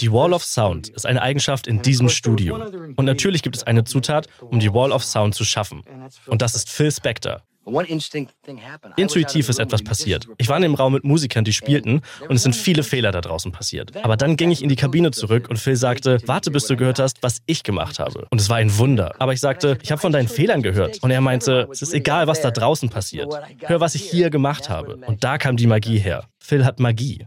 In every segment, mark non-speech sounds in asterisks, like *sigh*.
Die Wall of Sound ist eine Eigenschaft in diesem Studio. Und natürlich gibt es eine Zutat, um die Wall of Sound zu schaffen. Und das ist Phil Spector. Intuitiv ist etwas passiert. Ich war in dem Raum mit Musikern, die spielten, und es sind viele Fehler da draußen passiert. Aber dann ging ich in die Kabine zurück und Phil sagte, warte, bis du gehört hast, was ich gemacht habe. Und es war ein Wunder. Aber ich sagte, ich habe von deinen Fehlern gehört. Und er meinte, es ist egal, was da draußen passiert. Hör, was ich hier gemacht habe. Und da kam die Magie her. Phil hat Magie.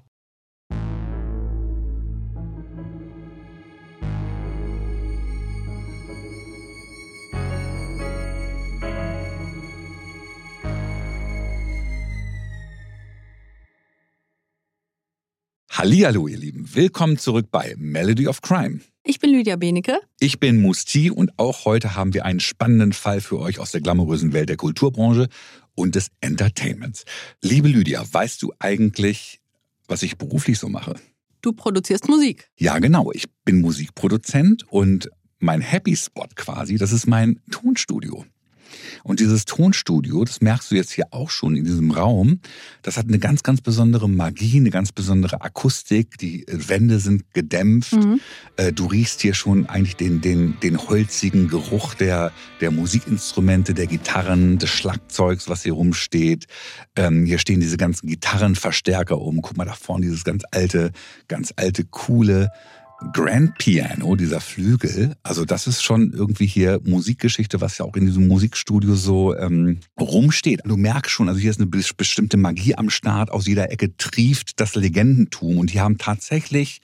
Hallihallo, ihr Lieben. Willkommen zurück bei Melody of Crime. Ich bin Lydia Benecke. Ich bin Musti und auch heute haben wir einen spannenden Fall für euch aus der glamourösen Welt der Kulturbranche und des Entertainments. Liebe Lydia, weißt du eigentlich, was ich beruflich so mache? Du produzierst Musik. Ja, genau. Ich bin Musikproduzent und mein Happy Spot quasi, das ist mein Tonstudio. Und dieses Tonstudio, das merkst du jetzt hier auch schon in diesem Raum, das hat eine ganz, ganz besondere Magie, eine ganz besondere Akustik. Die Wände sind gedämpft. Mhm. Äh, du riechst hier schon eigentlich den, den, den holzigen Geruch der, der Musikinstrumente, der Gitarren, des Schlagzeugs, was hier rumsteht. Ähm, hier stehen diese ganzen Gitarrenverstärker um. Guck mal da vorne, dieses ganz alte, ganz alte, coole Grand Piano, dieser Flügel, also das ist schon irgendwie hier Musikgeschichte, was ja auch in diesem Musikstudio so ähm, rumsteht. Du merkst schon, also hier ist eine bestimmte Magie am Start, aus jeder Ecke trieft das Legendentum und hier haben tatsächlich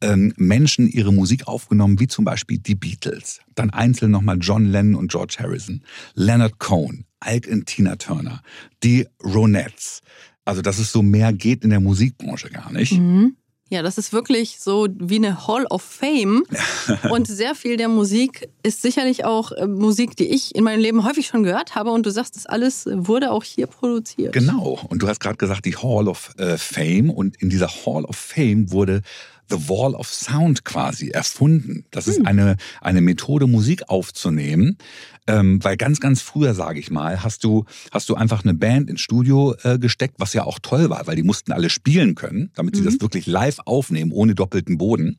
ähm, Menschen ihre Musik aufgenommen, wie zum Beispiel die Beatles, dann einzeln nochmal John Lennon und George Harrison, Leonard Cohen, Ike und Tina Turner, die Ronettes. Also dass es so mehr geht in der Musikbranche gar nicht. Mhm. Ja, das ist wirklich so wie eine Hall of Fame. *laughs* und sehr viel der Musik ist sicherlich auch äh, Musik, die ich in meinem Leben häufig schon gehört habe. Und du sagst, das alles wurde auch hier produziert. Genau. Und du hast gerade gesagt, die Hall of äh, Fame. Und in dieser Hall of Fame wurde The Wall of Sound quasi erfunden. Das ist hm. eine, eine Methode, Musik aufzunehmen. Ähm, weil ganz, ganz früher, sage ich mal, hast du, hast du einfach eine Band ins Studio äh, gesteckt, was ja auch toll war, weil die mussten alle spielen können, damit sie mhm. das wirklich live aufnehmen, ohne doppelten Boden.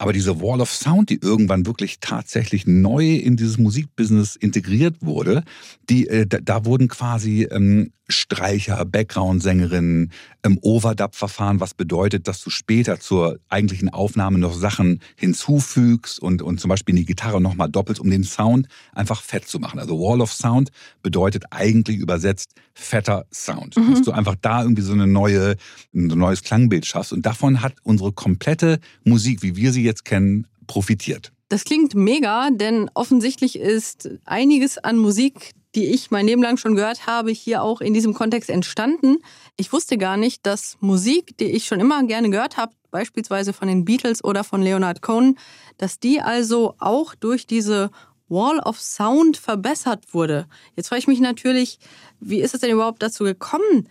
Aber diese Wall of Sound, die irgendwann wirklich tatsächlich neu in dieses Musikbusiness integriert wurde, die, äh, da, da, wurden quasi ähm, Streicher, Background-Sängerinnen, im Overdub-Verfahren, was bedeutet, dass du später zur eigentlichen Aufnahme noch Sachen hinzufügst und, und zum Beispiel in die Gitarre nochmal doppelt, um den Sound einfach fett zu machen. Also Wall of Sound bedeutet eigentlich übersetzt fetter Sound. Mhm. Dass du einfach da irgendwie so eine neue, ein neues Klangbild schaffst. Und davon hat unsere komplette Musik, wie wir sie jetzt kennen, profitiert. Das klingt mega, denn offensichtlich ist einiges an Musik, die ich mein Leben lang schon gehört habe, hier auch in diesem Kontext entstanden. Ich wusste gar nicht, dass Musik, die ich schon immer gerne gehört habe, beispielsweise von den Beatles oder von Leonard Cohen, dass die also auch durch diese Wall of Sound verbessert wurde. Jetzt frage ich mich natürlich, wie ist es denn überhaupt dazu gekommen,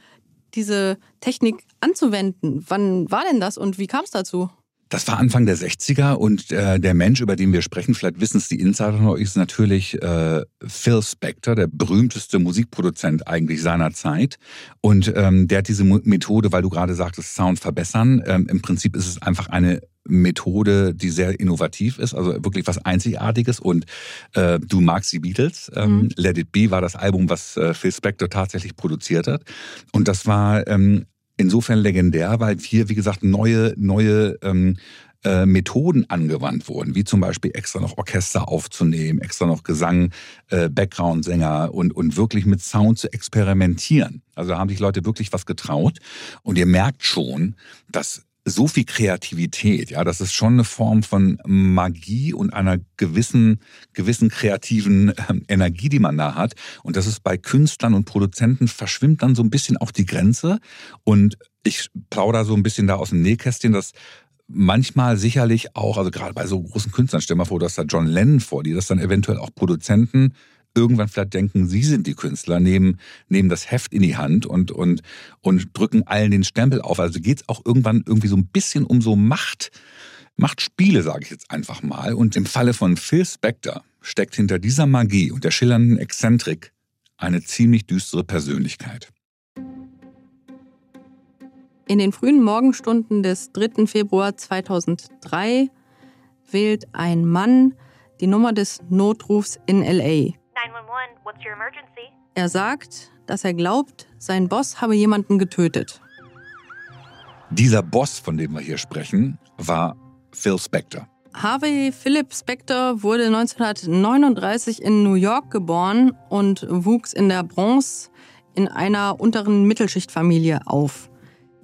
diese Technik anzuwenden? Wann war denn das und wie kam es dazu? Das war Anfang der 60er und äh, der Mensch, über den wir sprechen, vielleicht wissen es die Insider noch, ist natürlich äh, Phil Spector, der berühmteste Musikproduzent eigentlich seiner Zeit. Und ähm, der hat diese Methode, weil du gerade sagtest, Sound verbessern. Ähm, Im Prinzip ist es einfach eine Methode, die sehr innovativ ist, also wirklich was Einzigartiges. Und äh, du magst die Beatles. Ähm, mhm. Let It Be war das Album, was äh, Phil Spector tatsächlich produziert hat. Und das war ähm, insofern legendär, weil hier, wie gesagt, neue, neue ähm, äh, Methoden angewandt wurden, wie zum Beispiel extra noch Orchester aufzunehmen, extra noch Gesang, äh, Background-Sänger und, und wirklich mit Sound zu experimentieren. Also da haben sich Leute wirklich was getraut. Und ihr merkt schon, dass so viel Kreativität, ja, das ist schon eine Form von Magie und einer gewissen, gewissen kreativen ähm, Energie, die man da hat. Und das ist bei Künstlern und Produzenten verschwimmt dann so ein bisschen auch die Grenze. Und ich plaudere so ein bisschen da aus dem Nähkästchen, dass manchmal sicherlich auch, also gerade bei so großen Künstlern, stell mal vor, dass da John Lennon vor dir, dass dann eventuell auch Produzenten irgendwann vielleicht denken, sie sind die Künstler, nehmen, nehmen das Heft in die Hand und, und, und drücken allen den Stempel auf. Also geht es auch irgendwann irgendwie so ein bisschen um so Macht, Machtspiele, sage ich jetzt einfach mal. Und im Falle von Phil Spector steckt hinter dieser Magie und der schillernden Exzentrik eine ziemlich düstere Persönlichkeit. In den frühen Morgenstunden des 3. Februar 2003 wählt ein Mann die Nummer des Notrufs in LA. 911, what's your emergency? Er sagt, dass er glaubt, sein Boss habe jemanden getötet. Dieser Boss, von dem wir hier sprechen, war Phil Spector. Harvey Philip Spector wurde 1939 in New York geboren und wuchs in der Bronx in einer unteren Mittelschichtfamilie auf.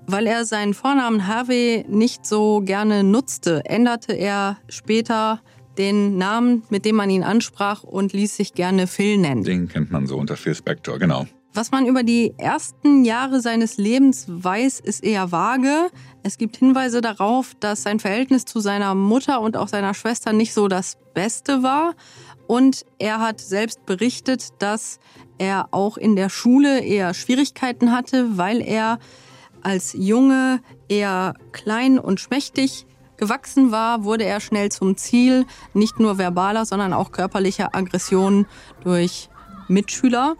Weil er seinen Vornamen Harvey nicht so gerne nutzte, änderte er später den Namen, mit dem man ihn ansprach und ließ sich gerne Phil nennen. Den kennt man so unter Phil Spector, genau. Was man über die ersten Jahre seines Lebens weiß, ist eher vage. Es gibt Hinweise darauf, dass sein Verhältnis zu seiner Mutter und auch seiner Schwester nicht so das Beste war. Und er hat selbst berichtet, dass er auch in der Schule eher Schwierigkeiten hatte, weil er als Junge eher klein und schmächtig gewachsen war, wurde er schnell zum Ziel nicht nur verbaler, sondern auch körperlicher Aggressionen durch Mitschüler.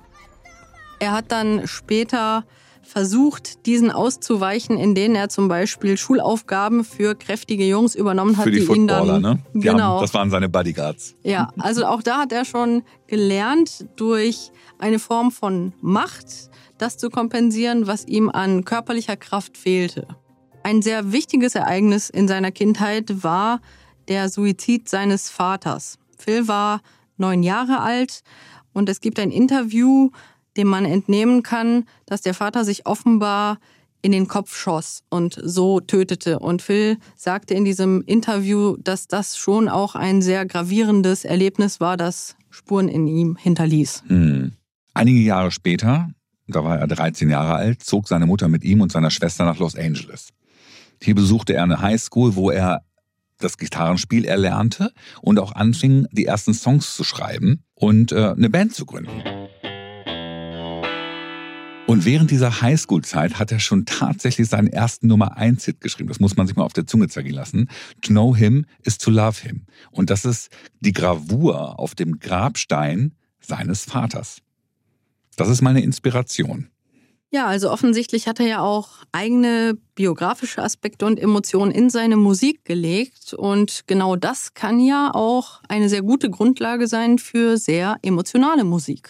Er hat dann später versucht, diesen auszuweichen, in denen er zum Beispiel Schulaufgaben für kräftige Jungs übernommen hat, für die, die ihn dann ne? Die genau. Haben, das waren seine Bodyguards. Ja, also auch da hat er schon gelernt, durch eine Form von Macht das zu kompensieren, was ihm an körperlicher Kraft fehlte. Ein sehr wichtiges Ereignis in seiner Kindheit war der Suizid seines Vaters. Phil war neun Jahre alt und es gibt ein Interview, dem man entnehmen kann, dass der Vater sich offenbar in den Kopf schoss und so tötete. Und Phil sagte in diesem Interview, dass das schon auch ein sehr gravierendes Erlebnis war, das Spuren in ihm hinterließ. Hm. Einige Jahre später, da war er 13 Jahre alt, zog seine Mutter mit ihm und seiner Schwester nach Los Angeles. Hier besuchte er eine Highschool, wo er das Gitarrenspiel erlernte und auch anfing, die ersten Songs zu schreiben und äh, eine Band zu gründen. Und während dieser Highschool-Zeit hat er schon tatsächlich seinen ersten Nummer 1 Hit geschrieben. Das muss man sich mal auf der Zunge zergehen lassen. To know him is to love him. Und das ist die Gravur auf dem Grabstein seines Vaters. Das ist meine Inspiration. Ja, also offensichtlich hat er ja auch eigene biografische Aspekte und Emotionen in seine Musik gelegt. Und genau das kann ja auch eine sehr gute Grundlage sein für sehr emotionale Musik.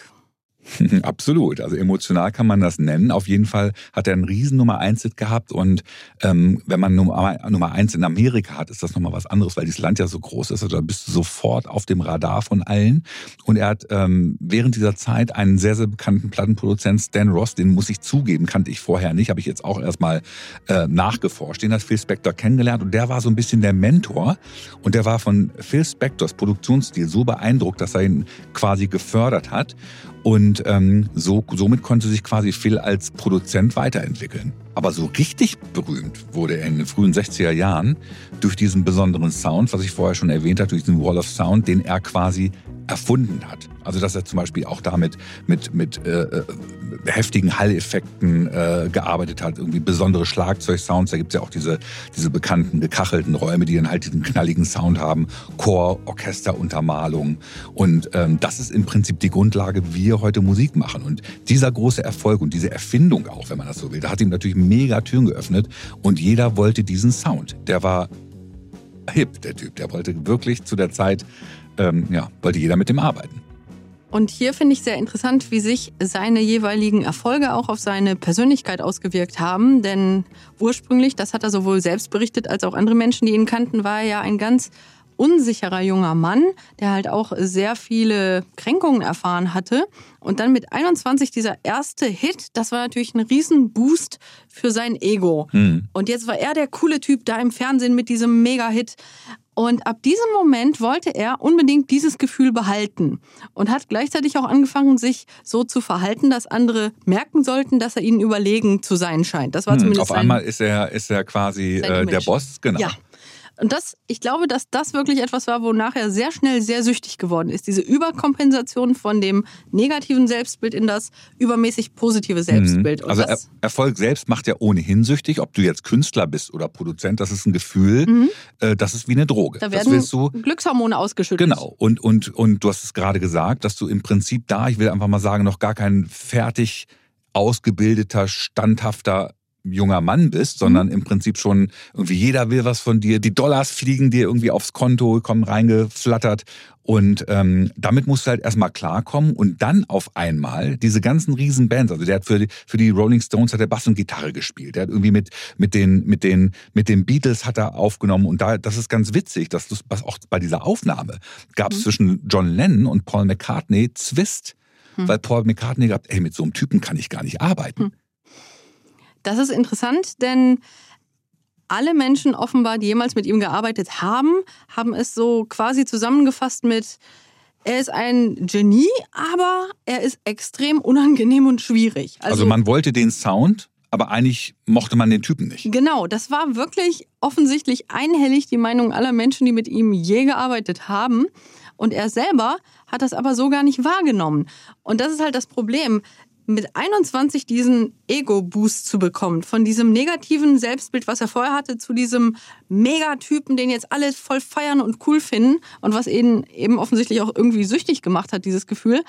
*laughs* Absolut. Also emotional kann man das nennen. Auf jeden Fall hat er einen riesen Nummer 1 Hit gehabt. Und ähm, wenn man Nummer, Nummer 1 in Amerika hat, ist das nochmal was anderes, weil dieses Land ja so groß ist. Also da bist du sofort auf dem Radar von allen. Und er hat ähm, während dieser Zeit einen sehr, sehr bekannten Plattenproduzent, Stan Ross, den muss ich zugeben, kannte ich vorher nicht, habe ich jetzt auch erstmal äh, nachgeforscht. Den hat Phil Spector kennengelernt und der war so ein bisschen der Mentor. Und der war von Phil Spectors Produktionsstil so beeindruckt, dass er ihn quasi gefördert hat. Und ähm, so, somit konnte sich quasi Phil als Produzent weiterentwickeln. Aber so richtig berühmt wurde er in den frühen 60er Jahren durch diesen besonderen Sound, was ich vorher schon erwähnt habe, durch diesen Wall of Sound, den er quasi erfunden hat. Also dass er zum Beispiel auch damit mit, mit äh, äh, heftigen Halleffekten äh, gearbeitet hat, irgendwie besondere Schlagzeugsounds. Da gibt's ja auch diese, diese bekannten gekachelten Räume, die dann halt diesen knalligen Sound haben, Chor, Orchesteruntermalung. Und ähm, das ist im Prinzip die Grundlage, wie wir heute Musik machen. Und dieser große Erfolg und diese Erfindung auch, wenn man das so will, da hat ihm natürlich mega Türen geöffnet und jeder wollte diesen Sound. Der war hip, der Typ. Der wollte wirklich zu der Zeit ähm, ja, wollte jeder mit dem arbeiten. Und hier finde ich sehr interessant, wie sich seine jeweiligen Erfolge auch auf seine Persönlichkeit ausgewirkt haben. Denn ursprünglich, das hat er sowohl selbst berichtet als auch andere Menschen, die ihn kannten, war er ja ein ganz unsicherer junger Mann, der halt auch sehr viele Kränkungen erfahren hatte. Und dann mit 21 dieser erste Hit, das war natürlich ein Riesenboost für sein Ego. Mhm. Und jetzt war er der coole Typ da im Fernsehen mit diesem Mega-Hit. Und ab diesem Moment wollte er unbedingt dieses Gefühl behalten und hat gleichzeitig auch angefangen, sich so zu verhalten, dass andere merken sollten, dass er ihnen überlegen zu sein scheint. Das war hm, zumindest Auf einmal ist er, ist er quasi äh, der Boss, genau. Ja, und das, ich glaube, dass das wirklich etwas war, wonach er sehr schnell sehr süchtig geworden ist. Diese Überkompensation von dem negativen Selbstbild in das übermäßig positive Selbstbild. Mhm. Also er Erfolg selbst macht ja ohnehin süchtig. Ob du jetzt Künstler bist oder Produzent, das ist ein Gefühl, mhm. äh, das ist wie eine Droge. Da werden du, Glückshormone ausgeschüttet. Genau. Und, und, und du hast es gerade gesagt, dass du im Prinzip da, ich will einfach mal sagen, noch gar kein fertig ausgebildeter, standhafter junger Mann bist, sondern mhm. im Prinzip schon irgendwie jeder will was von dir. Die Dollars fliegen dir irgendwie aufs Konto, kommen reingeflattert. Und ähm, damit musst du halt erstmal klarkommen und dann auf einmal diese ganzen riesen Bands. Also der hat für die, für die Rolling Stones hat er Bass und Gitarre gespielt. Der hat irgendwie mit mit den mit den mit den Beatles hat er aufgenommen und da das ist ganz witzig, dass was auch bei dieser Aufnahme gab es mhm. zwischen John Lennon und Paul McCartney Zwist, mhm. weil Paul McCartney gesagt, ey mit so einem Typen kann ich gar nicht arbeiten. Mhm. Das ist interessant, denn alle Menschen offenbar, die jemals mit ihm gearbeitet haben, haben es so quasi zusammengefasst mit, er ist ein Genie, aber er ist extrem unangenehm und schwierig. Also, also man wollte den Sound, aber eigentlich mochte man den Typen nicht. Genau, das war wirklich offensichtlich einhellig die Meinung aller Menschen, die mit ihm je gearbeitet haben. Und er selber hat das aber so gar nicht wahrgenommen. Und das ist halt das Problem mit 21 diesen Ego-Boost zu bekommen, von diesem negativen Selbstbild, was er vorher hatte, zu diesem Megatypen, den jetzt alle voll feiern und cool finden und was ihn eben offensichtlich auch irgendwie süchtig gemacht hat, dieses Gefühl.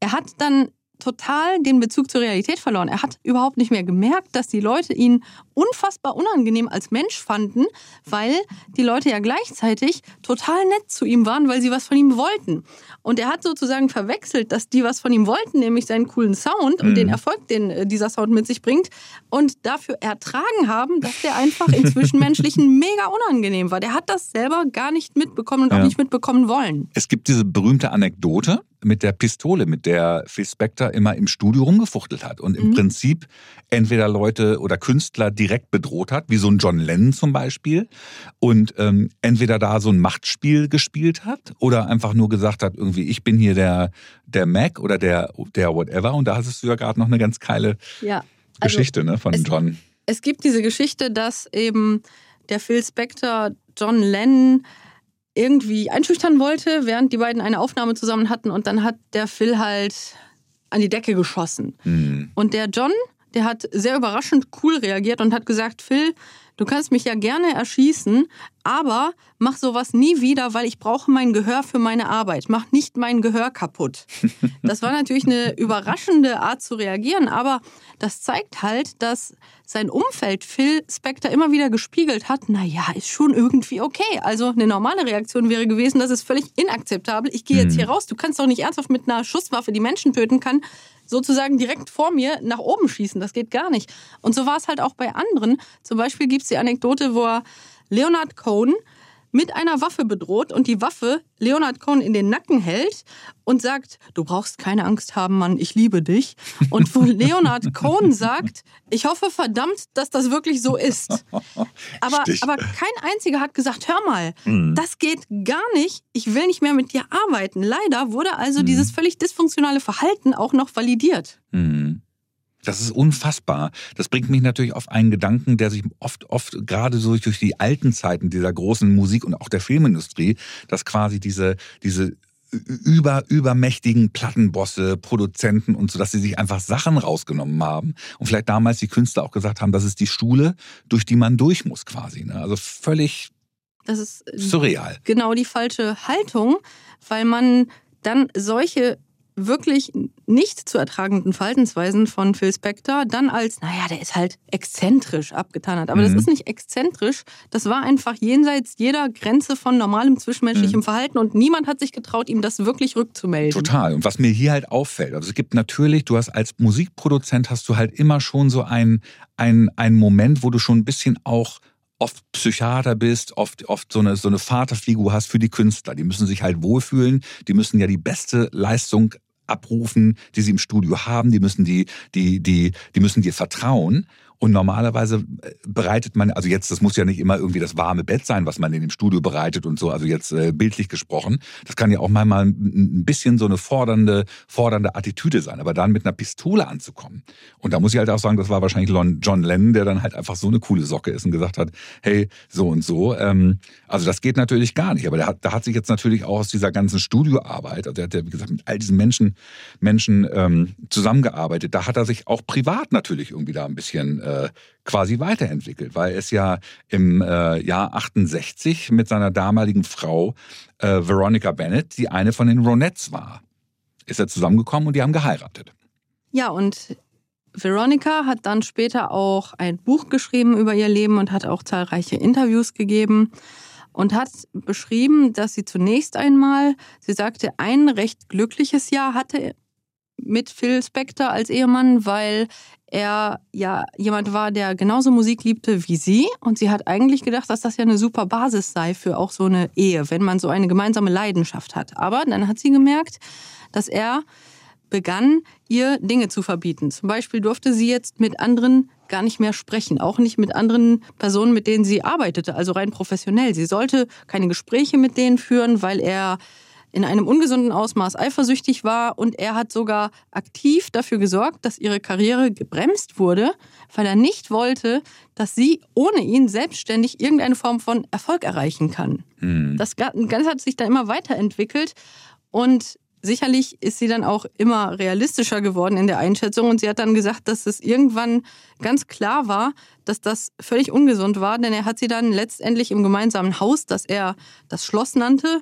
Er hat dann total den Bezug zur Realität verloren. Er hat überhaupt nicht mehr gemerkt, dass die Leute ihn unfassbar unangenehm als Mensch fanden, weil die Leute ja gleichzeitig total nett zu ihm waren, weil sie was von ihm wollten. Und er hat sozusagen verwechselt, dass die was von ihm wollten, nämlich seinen coolen Sound und mhm. den Erfolg, den äh, dieser Sound mit sich bringt, und dafür ertragen haben, dass der einfach im Zwischenmenschlichen *laughs* mega unangenehm war. Der hat das selber gar nicht mitbekommen und ja. auch nicht mitbekommen wollen. Es gibt diese berühmte Anekdote, mit der Pistole, mit der Phil Spector immer im Studio rumgefuchtelt hat und im mhm. Prinzip entweder Leute oder Künstler direkt bedroht hat, wie so ein John Lennon zum Beispiel, und ähm, entweder da so ein Machtspiel gespielt hat oder einfach nur gesagt hat, irgendwie, ich bin hier der, der Mac oder der, der whatever. Und da hast du ja gerade noch eine ganz geile ja, also Geschichte ne, von es, John. Es gibt diese Geschichte, dass eben der Phil Spector John Lennon irgendwie einschüchtern wollte, während die beiden eine Aufnahme zusammen hatten und dann hat der Phil halt an die Decke geschossen. Mhm. Und der John, der hat sehr überraschend cool reagiert und hat gesagt, Phil, du kannst mich ja gerne erschießen, aber mach sowas nie wieder, weil ich brauche mein Gehör für meine Arbeit. Mach nicht mein Gehör kaputt. *laughs* Das war natürlich eine überraschende Art zu reagieren, aber das zeigt halt, dass sein Umfeld Phil Spector immer wieder gespiegelt hat, naja, ist schon irgendwie okay. Also eine normale Reaktion wäre gewesen, das ist völlig inakzeptabel. Ich gehe jetzt mhm. hier raus. Du kannst doch nicht ernsthaft mit einer Schusswaffe, die Menschen töten kann, sozusagen direkt vor mir nach oben schießen. Das geht gar nicht. Und so war es halt auch bei anderen. Zum Beispiel gibt es die Anekdote, wo er Leonard Cohen mit einer Waffe bedroht und die Waffe Leonard Cohen in den Nacken hält und sagt, du brauchst keine Angst haben, Mann, ich liebe dich. Und wo *laughs* Leonard Cohen sagt, ich hoffe verdammt, dass das wirklich so ist. *laughs* Aber, aber kein einziger hat gesagt, hör mal, mhm. das geht gar nicht, ich will nicht mehr mit dir arbeiten. Leider wurde also mhm. dieses völlig dysfunktionale Verhalten auch noch validiert. Mhm. Das ist unfassbar. Das bringt mich natürlich auf einen Gedanken, der sich oft, oft gerade so durch die alten Zeiten dieser großen Musik und auch der Filmindustrie, dass quasi diese, diese über, übermächtigen Plattenbosse, Produzenten und so, dass sie sich einfach Sachen rausgenommen haben und vielleicht damals die Künstler auch gesagt haben, das ist die Schule, durch die man durch muss quasi. Ne? Also völlig das ist surreal. Genau die falsche Haltung, weil man dann solche wirklich nicht zu ertragenden Verhaltensweisen von Phil Spector dann als, naja, der ist halt exzentrisch abgetan hat. Aber mhm. das ist nicht exzentrisch, das war einfach jenseits jeder Grenze von normalem zwischenmenschlichem mhm. Verhalten und niemand hat sich getraut, ihm das wirklich rückzumelden. Total. Und was mir hier halt auffällt, also es gibt natürlich, du hast als Musikproduzent hast du halt immer schon so einen, einen, einen Moment, wo du schon ein bisschen auch oft Psychiater bist, oft, oft so eine, so eine Vaterfigur hast für die Künstler. Die müssen sich halt wohlfühlen, die müssen ja die beste Leistung abrufen, die sie im Studio haben, die müssen die, die, die, die müssen dir vertrauen. Und normalerweise äh, bereitet man, also jetzt, das muss ja nicht immer irgendwie das warme Bett sein, was man in dem Studio bereitet und so, also jetzt äh, bildlich gesprochen. Das kann ja auch manchmal ein bisschen so eine fordernde, fordernde Attitüde sein, aber dann mit einer Pistole anzukommen. Und da muss ich halt auch sagen, das war wahrscheinlich John Lennon, der dann halt einfach so eine coole Socke ist und gesagt hat, hey, so und so. Ähm, also das geht natürlich gar nicht. Aber hat, da hat sich jetzt natürlich auch aus dieser ganzen Studioarbeit, also der hat ja, wie gesagt, mit all diesen Menschen, Menschen ähm, zusammengearbeitet, da hat er sich auch privat natürlich irgendwie da ein bisschen äh, quasi weiterentwickelt, weil es ja im äh, Jahr 68 mit seiner damaligen Frau äh, Veronica Bennett die eine von den Ronettes war. Ist er zusammengekommen und die haben geheiratet. Ja, und Veronica hat dann später auch ein Buch geschrieben über ihr Leben und hat auch zahlreiche Interviews gegeben und hat beschrieben, dass sie zunächst einmal, sie sagte, ein recht glückliches Jahr hatte mit Phil Spector als Ehemann, weil er ja jemand war, der genauso Musik liebte wie sie. Und sie hat eigentlich gedacht, dass das ja eine super Basis sei für auch so eine Ehe, wenn man so eine gemeinsame Leidenschaft hat. Aber dann hat sie gemerkt, dass er begann, ihr Dinge zu verbieten. Zum Beispiel durfte sie jetzt mit anderen gar nicht mehr sprechen, auch nicht mit anderen Personen, mit denen sie arbeitete, also rein professionell. Sie sollte keine Gespräche mit denen führen, weil er in einem ungesunden Ausmaß eifersüchtig war und er hat sogar aktiv dafür gesorgt, dass ihre Karriere gebremst wurde, weil er nicht wollte, dass sie ohne ihn selbstständig irgendeine Form von Erfolg erreichen kann. Mhm. Das Ganze hat sich dann immer weiterentwickelt und sicherlich ist sie dann auch immer realistischer geworden in der Einschätzung und sie hat dann gesagt, dass es irgendwann ganz klar war, dass das völlig ungesund war, denn er hat sie dann letztendlich im gemeinsamen Haus, das er das Schloss nannte,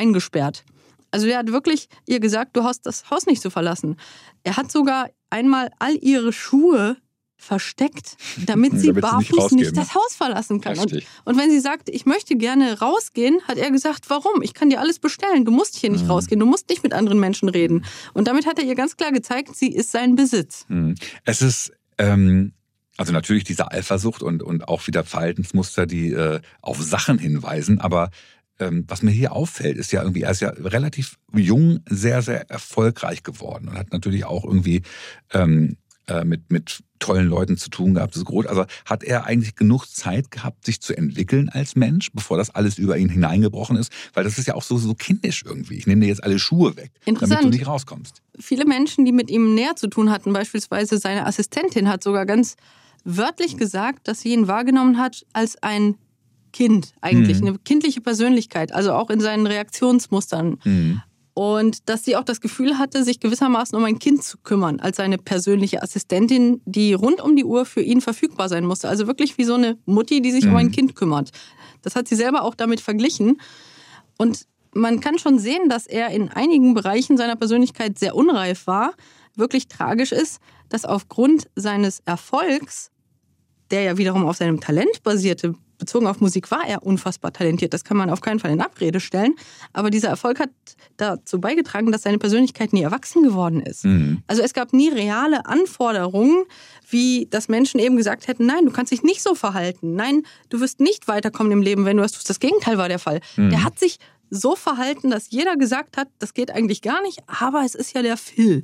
eingesperrt. Also er hat wirklich ihr gesagt, du hast das Haus nicht zu verlassen. Er hat sogar einmal all ihre Schuhe versteckt, damit sie *laughs* damit barfuß nicht, nicht, das Haus verlassen kann. Und, und, wenn sie sagt, ich möchte gerne rausgehen, hat er gesagt, warum? Ich kann dir alles bestellen. Du musst hier nicht mhm. rausgehen. Du musst nicht mit anderen Menschen reden. Und damit hat er ihr ganz klar gezeigt, sie ist sein Besitz. Mhm. Es ist ähm, also natürlich diese Eifersucht und, und auch wieder Verhaltensmuster, die äh, auf Sachen hinweisen, aber ähm, was mir hier auffällt, ist ja irgendwie, er ist ja relativ jung sehr, sehr erfolgreich geworden und hat natürlich auch irgendwie ähm, äh, mit, mit tollen Leuten zu tun gehabt. Das ist groß. Also hat er eigentlich genug Zeit gehabt, sich zu entwickeln als Mensch, bevor das alles über ihn hineingebrochen ist? Weil das ist ja auch so, so kindisch irgendwie. Ich nehme dir jetzt alle Schuhe weg, damit du nicht rauskommst. Viele Menschen, die mit ihm näher zu tun hatten, beispielsweise seine Assistentin, hat sogar ganz wörtlich gesagt, dass sie ihn wahrgenommen hat als ein Kind eigentlich, mhm. eine kindliche Persönlichkeit, also auch in seinen Reaktionsmustern. Mhm. Und dass sie auch das Gefühl hatte, sich gewissermaßen um ein Kind zu kümmern, als seine persönliche Assistentin, die rund um die Uhr für ihn verfügbar sein musste. Also wirklich wie so eine Mutti, die sich mhm. um ein mhm. Kind kümmert. Das hat sie selber auch damit verglichen. Und man kann schon sehen, dass er in einigen Bereichen seiner Persönlichkeit sehr unreif war. Wirklich tragisch ist, dass aufgrund seines Erfolgs, der ja wiederum auf seinem Talent basierte, bezogen auf Musik war er unfassbar talentiert. Das kann man auf keinen Fall in Abrede stellen. Aber dieser Erfolg hat dazu beigetragen, dass seine Persönlichkeit nie erwachsen geworden ist. Mhm. Also es gab nie reale Anforderungen, wie dass Menschen eben gesagt hätten, nein, du kannst dich nicht so verhalten. Nein, du wirst nicht weiterkommen im Leben, wenn du das tust. Das Gegenteil war der Fall. Mhm. Der hat sich so verhalten, dass jeder gesagt hat, das geht eigentlich gar nicht, aber es ist ja der Phil.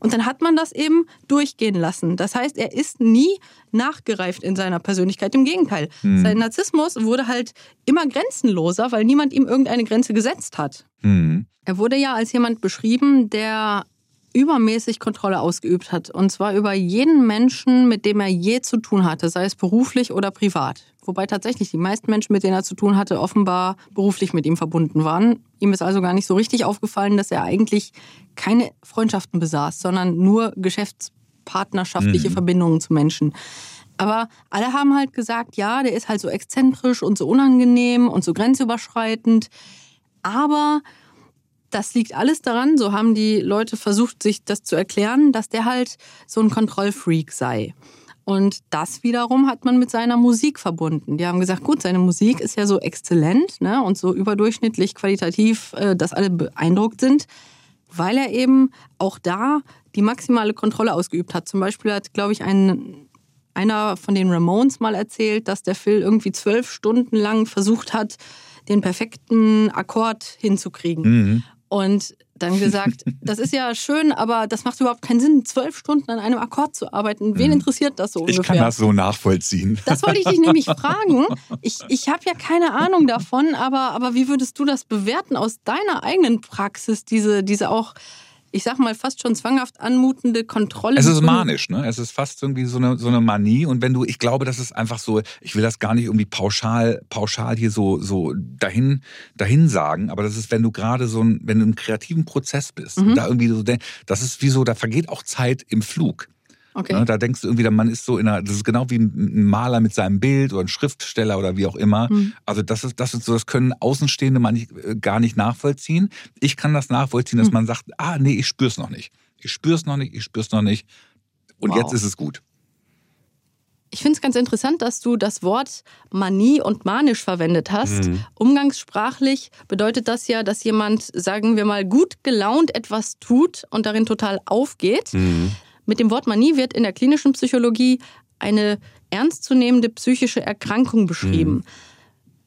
Und dann hat man das eben durchgehen lassen. Das heißt, er ist nie nachgereift in seiner Persönlichkeit. Im Gegenteil, hm. sein Narzissmus wurde halt immer grenzenloser, weil niemand ihm irgendeine Grenze gesetzt hat. Hm. Er wurde ja als jemand beschrieben, der übermäßig Kontrolle ausgeübt hat. Und zwar über jeden Menschen, mit dem er je zu tun hatte, sei es beruflich oder privat. Wobei tatsächlich die meisten Menschen, mit denen er zu tun hatte, offenbar beruflich mit ihm verbunden waren. Ihm ist also gar nicht so richtig aufgefallen, dass er eigentlich keine Freundschaften besaß, sondern nur geschäftspartnerschaftliche mhm. Verbindungen zu Menschen. Aber alle haben halt gesagt, ja, der ist halt so exzentrisch und so unangenehm und so grenzüberschreitend. Aber das liegt alles daran, so haben die Leute versucht, sich das zu erklären, dass der halt so ein Kontrollfreak sei. Und das wiederum hat man mit seiner Musik verbunden. Die haben gesagt, gut, seine Musik ist ja so exzellent ne, und so überdurchschnittlich qualitativ, äh, dass alle beeindruckt sind, weil er eben auch da die maximale Kontrolle ausgeübt hat. Zum Beispiel hat, glaube ich, ein, einer von den Ramones mal erzählt, dass der Phil irgendwie zwölf Stunden lang versucht hat, den perfekten Akkord hinzukriegen. Mhm. Und dann gesagt, *laughs* das ist ja schön, aber das macht überhaupt keinen Sinn, zwölf Stunden an einem Akkord zu arbeiten. Wen hm. interessiert das so ungefähr? Ich kann das so nachvollziehen. Das wollte ich dich nämlich *laughs* fragen. Ich, ich habe ja keine Ahnung davon, aber, aber wie würdest du das bewerten aus deiner eigenen Praxis, diese, diese auch ich sag mal, fast schon zwanghaft anmutende Kontrolle. Es ist manisch, ne? Es ist fast irgendwie so eine, so eine Manie. Und wenn du, ich glaube, das ist einfach so, ich will das gar nicht irgendwie pauschal, pauschal hier so, so dahin, dahin sagen, aber das ist, wenn du gerade so ein, wenn du im kreativen Prozess bist, mhm. da irgendwie so, das ist wie so, da vergeht auch Zeit im Flug. Okay. Ne, da denkst du irgendwie, man ist so in einer, das ist genau wie ein Maler mit seinem Bild oder ein Schriftsteller oder wie auch immer. Mhm. Also das ist, das ist so, das können Außenstehende äh, gar nicht nachvollziehen. Ich kann das nachvollziehen, dass mhm. man sagt, ah, nee, ich spür's noch nicht. Ich spür's noch nicht, ich spür's noch nicht. Und Wow. jetzt ist es gut. Ich finde es ganz interessant, dass du das Wort Manie und manisch verwendet hast. Umgangssprachlich bedeutet das ja, dass jemand, sagen wir mal, gut gelaunt etwas tut und darin total aufgeht. Mit dem Wort Manie wird in der klinischen Psychologie eine ernstzunehmende psychische Erkrankung beschrieben.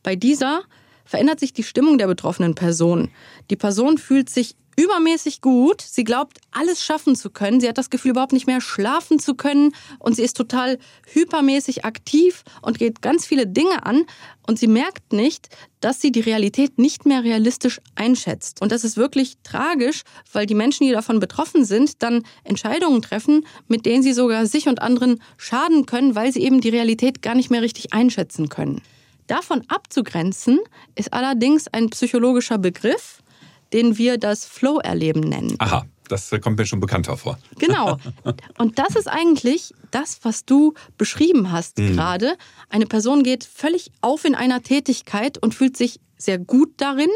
Bei dieser verändert sich die Stimmung der betroffenen Person. Die Person fühlt sich übermäßig gut. Sie glaubt, alles schaffen zu können. Sie hat das Gefühl, überhaupt nicht mehr schlafen zu können. Und sie ist total hypermäßig aktiv und geht ganz viele Dinge an. Und sie merkt nicht, dass sie die Realität nicht mehr realistisch einschätzt. Und das ist wirklich tragisch, weil die Menschen, die davon betroffen sind, dann Entscheidungen treffen, mit denen sie sogar sich und anderen schaden können, weil sie eben die Realität gar nicht mehr richtig einschätzen können. Davon abzugrenzen ist allerdings ein psychologischer Begriff, den wir das Flow-Erleben nennen. Aha, das äh, kommt mir schon bekannter vor. *laughs* Genau. Und das ist eigentlich das, was du beschrieben hast gerade. Eine Person geht völlig auf in einer Tätigkeit und fühlt sich sehr gut darin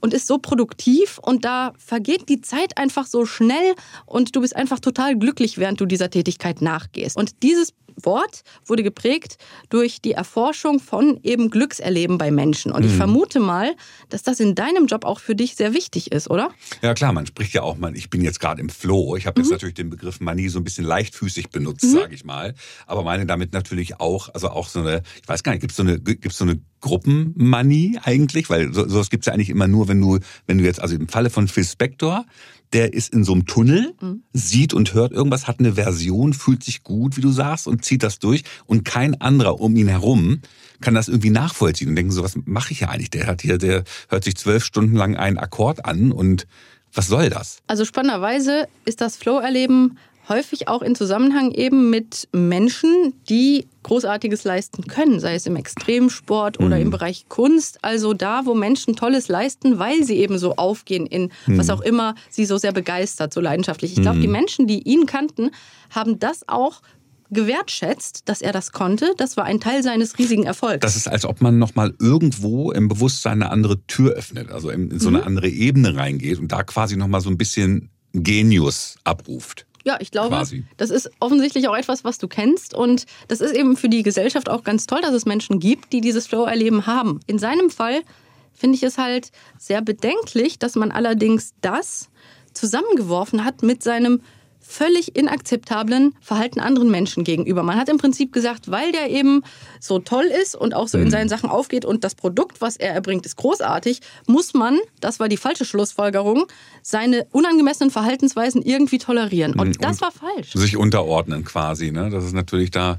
und ist so produktiv und da vergeht die Zeit einfach so schnell und du bist einfach total glücklich, während du dieser Tätigkeit nachgehst. Und dieses Wort wurde geprägt durch die Erforschung von eben Glückserleben bei Menschen. Und ich vermute mal, dass das in deinem Job auch für dich sehr wichtig ist, oder? Ja klar, man spricht ja auch mal, ich bin jetzt gerade im Flow. Ich habe jetzt natürlich den Begriff Manie so ein bisschen leichtfüßig benutzt, sage ich mal. Aber meine damit natürlich auch, also auch so eine, ich weiß gar nicht, gibt es so eine, gibt's so eine Gruppenmanie eigentlich? Weil so, sowas gibt's ja eigentlich immer nur, wenn du, wenn du jetzt, also im Falle von Phil Spector, der ist in so einem Tunnel, sieht und hört irgendwas, hat eine Version, fühlt sich gut, wie du sagst, und zieht das durch. Und kein anderer um ihn herum kann das irgendwie nachvollziehen und denken so, was mache ich hier eigentlich? Der hat hier, der hört sich zwölf Stunden lang einen Akkord an und was soll das? Also spannenderweise ist das Flow-Erleben häufig auch in Zusammenhang eben mit Menschen, die Großartiges leisten können, sei es im Extremsport oder im Bereich Kunst. Also da, wo Menschen Tolles leisten, weil sie eben so aufgehen in was auch immer sie so sehr begeistert, so leidenschaftlich. Ich glaube, die Menschen, die ihn kannten, haben das auch gewertschätzt, dass er das konnte. Das war ein Teil seines riesigen Erfolgs. Das ist, als ob man nochmal irgendwo im Bewusstsein eine andere Tür öffnet, also in, in so eine andere Ebene reingeht und da quasi nochmal so ein bisschen Genius abruft. Ja, ich glaube, Quasi. das ist offensichtlich auch etwas, was du kennst. Und das ist eben für die Gesellschaft auch ganz toll, dass es Menschen gibt, die dieses Flow-Erleben haben. In seinem Fall finde ich es halt sehr bedenklich, dass man allerdings das zusammengeworfen hat mit seinem völlig inakzeptablen Verhalten anderen Menschen gegenüber. Man hat im Prinzip gesagt, weil der eben so toll ist und auch so in seinen Sachen aufgeht und das Produkt, was er erbringt, ist großartig, muss man, das war die falsche Schlussfolgerung, seine unangemessenen Verhaltensweisen irgendwie tolerieren. Und das war falsch. Sich unterordnen quasi, ne? Das ist natürlich da,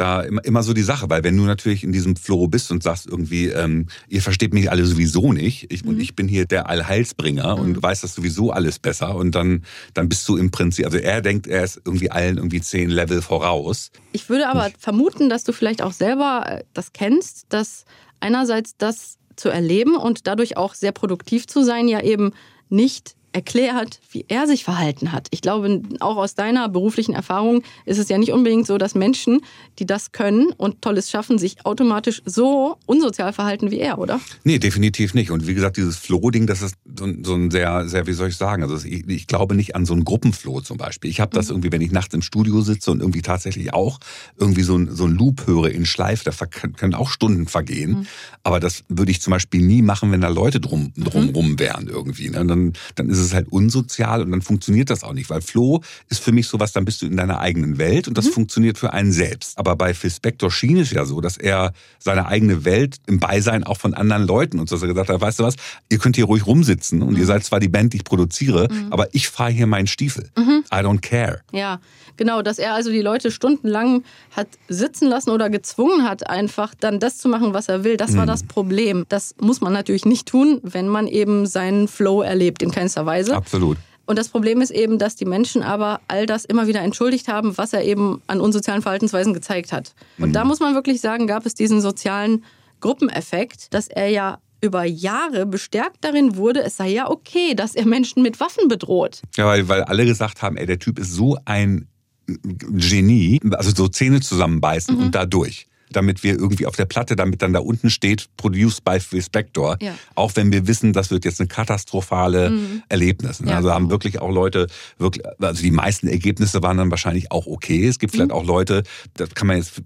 da immer, immer so die Sache, weil wenn du natürlich in diesem Flow bist und sagst irgendwie, ähm, ihr versteht mich alle sowieso nicht ich, und ich bin hier der Allheilsbringer und weiß das sowieso alles besser und dann, dann bist du im Prinzip, also er denkt, er ist irgendwie allen irgendwie zehn Level voraus. Ich würde aber vermuten, dass du vielleicht auch selber äh, das kennst, dass einerseits das zu erleben und dadurch auch sehr produktiv zu sein ja eben nicht erklärt, wie er sich verhalten hat. Ich glaube, auch aus deiner beruflichen Erfahrung ist es ja nicht unbedingt so, dass Menschen, die das können und Tolles schaffen, sich automatisch so unsozial verhalten wie er, oder? Nee, definitiv nicht. Und wie gesagt, dieses Flow-Ding, das ist so ein, so ein sehr, sehr, wie soll ich sagen, also ich, ich glaube nicht an so einen Gruppenflow zum Beispiel. Ich habe das irgendwie, wenn ich nachts im Studio sitze und irgendwie tatsächlich auch irgendwie so ein, so ein Loop höre in Schleif, da können auch Stunden vergehen. Aber das würde ich zum Beispiel nie machen, wenn da Leute drum, drumrum wären irgendwie. Ne? Dann, dann ist es halt unsozial und dann funktioniert das auch nicht. Weil Flow ist für mich sowas, dann bist du in deiner eigenen Welt und das funktioniert für einen selbst. Aber bei Phil Spector schien es ja so, dass er seine eigene Welt im Beisein auch von anderen Leuten und so dass er gesagt hat, weißt du was, ihr könnt hier ruhig rumsitzen und ihr seid zwar die Band, die ich produziere, aber ich fahre hier meinen Stiefel. I don't care. Ja, genau, dass er also die Leute stundenlang hat sitzen lassen oder gezwungen hat, einfach dann das zu machen, was er will. Das war das Problem. Das muss man natürlich nicht tun, wenn man eben seinen Flow erlebt, in keinster Weise. Absolut. Und das Problem ist eben, dass die Menschen aber all das immer wieder entschuldigt haben, was er eben an unsozialen Verhaltensweisen gezeigt hat. Und da muss man wirklich sagen, gab es diesen sozialen Gruppeneffekt, dass er ja über Jahre bestärkt darin wurde, es sei ja okay, dass er Menschen mit Waffen bedroht. Ja, weil, weil alle gesagt haben, ey, der Typ ist so ein Genie, also so Zähne zusammenbeißen und dadurch. Damit wir irgendwie auf der Platte, damit dann da unten steht, produced by Phil Spector. Ja. Auch wenn wir wissen, das wird jetzt eine katastrophale mhm. Erlebnis. Ja. Also haben wirklich auch Leute, wirklich, also die meisten Ergebnisse waren dann wahrscheinlich auch okay. Es gibt vielleicht mhm. auch Leute, das kann man jetzt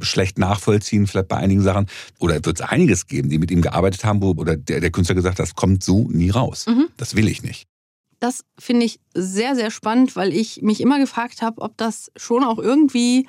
schlecht nachvollziehen, vielleicht bei einigen Sachen. Oder wird es einiges geben, die mit ihm gearbeitet haben, wo oder der, der Künstler gesagt hat, das kommt so nie raus. Mhm. Das will ich nicht. Das finde ich sehr, sehr spannend, weil ich mich immer gefragt habe, ob das schon auch irgendwie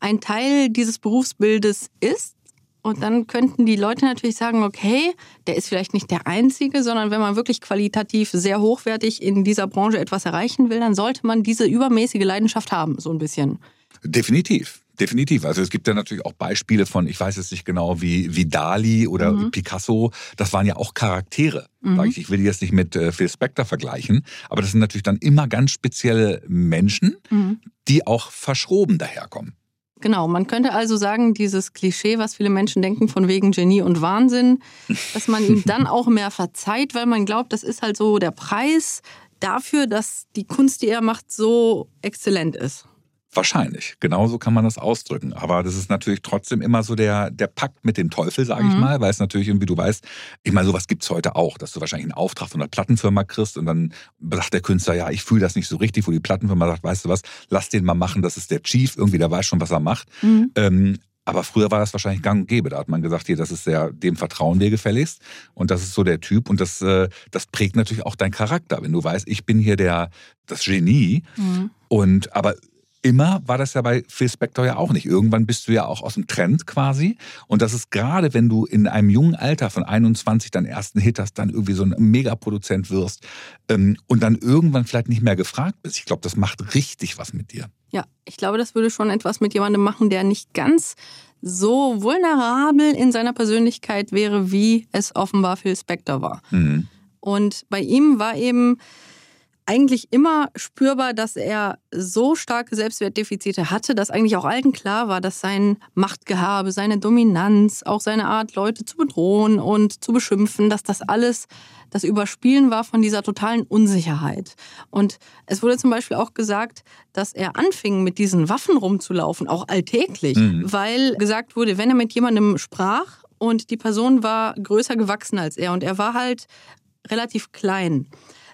ein Teil dieses Berufsbildes ist. Und dann könnten die Leute natürlich sagen, okay, der ist vielleicht nicht der Einzige, sondern wenn man wirklich qualitativ sehr hochwertig in dieser Branche etwas erreichen will, dann sollte man diese übermäßige Leidenschaft haben, so ein bisschen. Definitiv. Definitiv. Also es gibt ja natürlich auch Beispiele von, ich weiß jetzt nicht genau, wie, wie Dali oder mhm. Picasso. Das waren ja auch Charaktere. Mhm. Ich, ich will die jetzt nicht mit äh, Phil Spector vergleichen, aber das sind natürlich dann immer ganz spezielle Menschen, mhm. die auch verschroben daherkommen. Genau, man könnte also sagen, dieses Klischee, was viele Menschen denken von wegen Genie und Wahnsinn, *laughs* dass man ihm dann auch mehr verzeiht, weil man glaubt, das ist halt so der Preis dafür, dass die Kunst, die er macht, so exzellent ist. Wahrscheinlich, genauso kann man das ausdrücken. Aber das ist natürlich trotzdem immer so der, der Pakt mit dem Teufel, sage ich mhm. mal, weil es natürlich irgendwie, du weißt, ich meine, sowas gibt's heute auch, dass du wahrscheinlich einen Auftrag von einer Plattenfirma kriegst und dann sagt der Künstler, ja, ich fühle das nicht so richtig, wo die Plattenfirma sagt, weißt du was, lass den mal machen, das ist der Chief, irgendwie, der weiß schon, was er macht. Mhm. Ähm, aber früher war das wahrscheinlich gang und gäbe. Da hat man gesagt, hier, das ist der, dem vertrauen wir gefälligst. Und das ist so der Typ. Und das, äh, das prägt natürlich auch deinen Charakter. Wenn du weißt, ich bin hier der, das Genie. Mhm. Und aber immer war das ja bei Phil Spector ja auch nicht. Irgendwann bist du ja auch aus dem Trend quasi. Und das ist gerade, wenn du in einem jungen Alter von 21 deinen ersten Hit hast, dann irgendwie so ein Megaproduzent wirst ähm, und dann irgendwann vielleicht nicht mehr gefragt bist. Ich glaube, das macht richtig was mit dir. Ja, ich glaube, das würde schon etwas mit jemandem machen, der nicht ganz so vulnerabel in seiner Persönlichkeit wäre, wie es offenbar Phil Spector war. Mhm. Und bei ihm war eben eigentlich immer spürbar, dass er so starke Selbstwertdefizite hatte, dass eigentlich auch allen klar war, dass sein Machtgehabe, seine Dominanz, auch seine Art, Leute zu bedrohen und zu beschimpfen, dass das alles das Überspielen war von dieser totalen Unsicherheit. Und es wurde zum Beispiel auch gesagt, dass er anfing, mit diesen Waffen rumzulaufen, auch alltäglich, mhm. weil gesagt wurde, wenn er mit jemandem sprach und die Person war größer gewachsen als er und er war halt relativ klein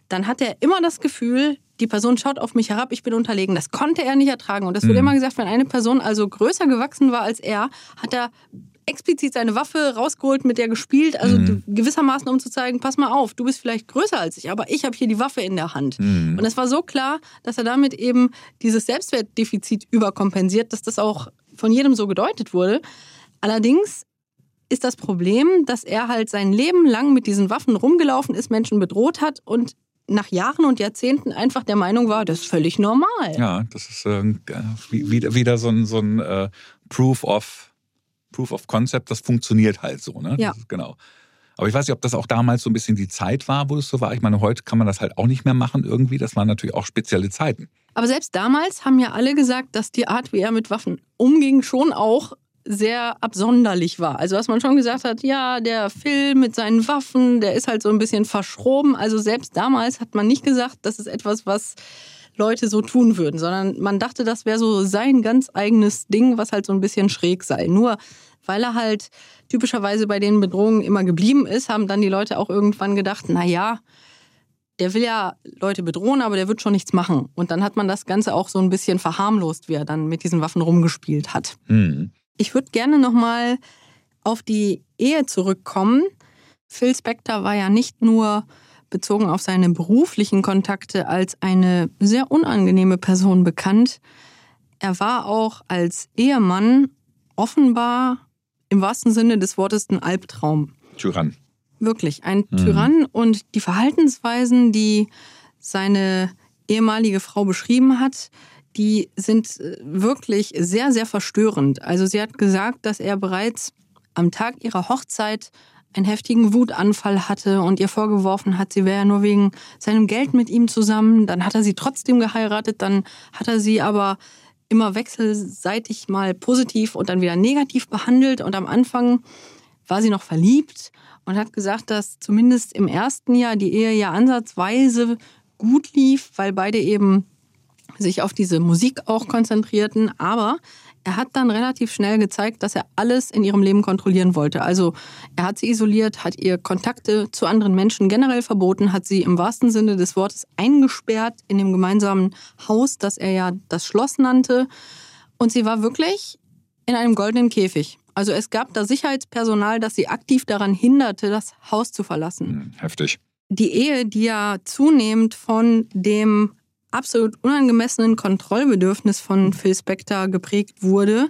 dann hat er immer das Gefühl, die Person schaut auf mich herab, ich bin unterlegen. Das konnte er nicht ertragen. Und das wurde mhm. immer gesagt, wenn eine Person also größer gewachsen war als er, hat er explizit seine Waffe rausgeholt, mit der gespielt, also mhm. gewissermaßen um zu zeigen, pass mal auf, du bist vielleicht größer als ich, aber ich habe hier die Waffe in der Hand. Mhm. Und es war so klar, dass er damit eben dieses Selbstwertdefizit überkompensiert, dass das auch von jedem so gedeutet wurde. Allerdings ist das Problem, dass er halt sein Leben lang mit diesen Waffen rumgelaufen ist, Menschen bedroht hat und nach Jahren und Jahrzehnten einfach der Meinung war, das ist völlig normal. Ja, das ist äh, wieder, wieder so ein, so ein äh, Proof of Proof of Concept, das funktioniert halt so. Ne? Ja. Ist, genau. Aber ich weiß nicht, ob das auch damals so ein bisschen die Zeit war, wo es so war. Ich meine, heute kann man das halt auch nicht mehr machen irgendwie. Das waren natürlich auch spezielle Zeiten. Aber selbst damals haben ja alle gesagt, dass die Art, wie er mit Waffen umging, schon auch sehr absonderlich war. Also was man schon gesagt hat, ja, der Film mit seinen Waffen, der ist halt so ein bisschen verschroben. Also selbst damals hat man nicht gesagt, das ist etwas, was Leute so tun würden, sondern man dachte, das wäre so sein ganz eigenes Ding, was halt so ein bisschen schräg sei. Nur weil er halt typischerweise bei den Bedrohungen immer geblieben ist, haben dann die Leute auch irgendwann gedacht, na ja, der will ja Leute bedrohen, aber der wird schon nichts machen. Und dann hat man das Ganze auch so ein bisschen verharmlost, wie er dann mit diesen Waffen rumgespielt hat. Mhm. Ich würde gerne nochmal auf die Ehe zurückkommen. Phil Spector war ja nicht nur bezogen auf seine beruflichen Kontakte als eine sehr unangenehme Person bekannt. Er war auch als Ehemann offenbar im wahrsten Sinne des Wortes ein Albtraum. Tyrann. Wirklich, ein mhm. Tyrann. Und die Verhaltensweisen, die seine ehemalige Frau beschrieben hat, die sind äh, wirklich sehr, sehr verstörend. Also sie hat gesagt, dass er bereits am Tag ihrer Hochzeit einen heftigen Wutanfall hatte und ihr vorgeworfen hat, sie wäre ja nur wegen seinem Geld mit ihm zusammen. Dann hat er sie trotzdem geheiratet, dann hat er sie aber immer wechselseitig mal positiv und dann wieder negativ behandelt. Und am Anfang war sie noch verliebt und hat gesagt, dass zumindest im ersten Jahr die Ehe ja ansatzweise gut lief, weil beide eben sich auf diese Musik auch konzentrierten. Aber er hat dann relativ schnell gezeigt, dass er alles in ihrem Leben kontrollieren wollte. Also er hat sie isoliert, hat ihr Kontakte zu anderen Menschen generell verboten, hat sie im wahrsten Sinne des Wortes eingesperrt in dem gemeinsamen Haus, das er ja das Schloss nannte. Und sie war wirklich in einem goldenen Käfig. Also es gab da Sicherheitspersonal, das sie aktiv daran hinderte, das Haus zu verlassen. Hm, heftig. Die Ehe, die ja zunehmend von dem absolut unangemessenen Kontrollbedürfnis von Phil Spector geprägt wurde,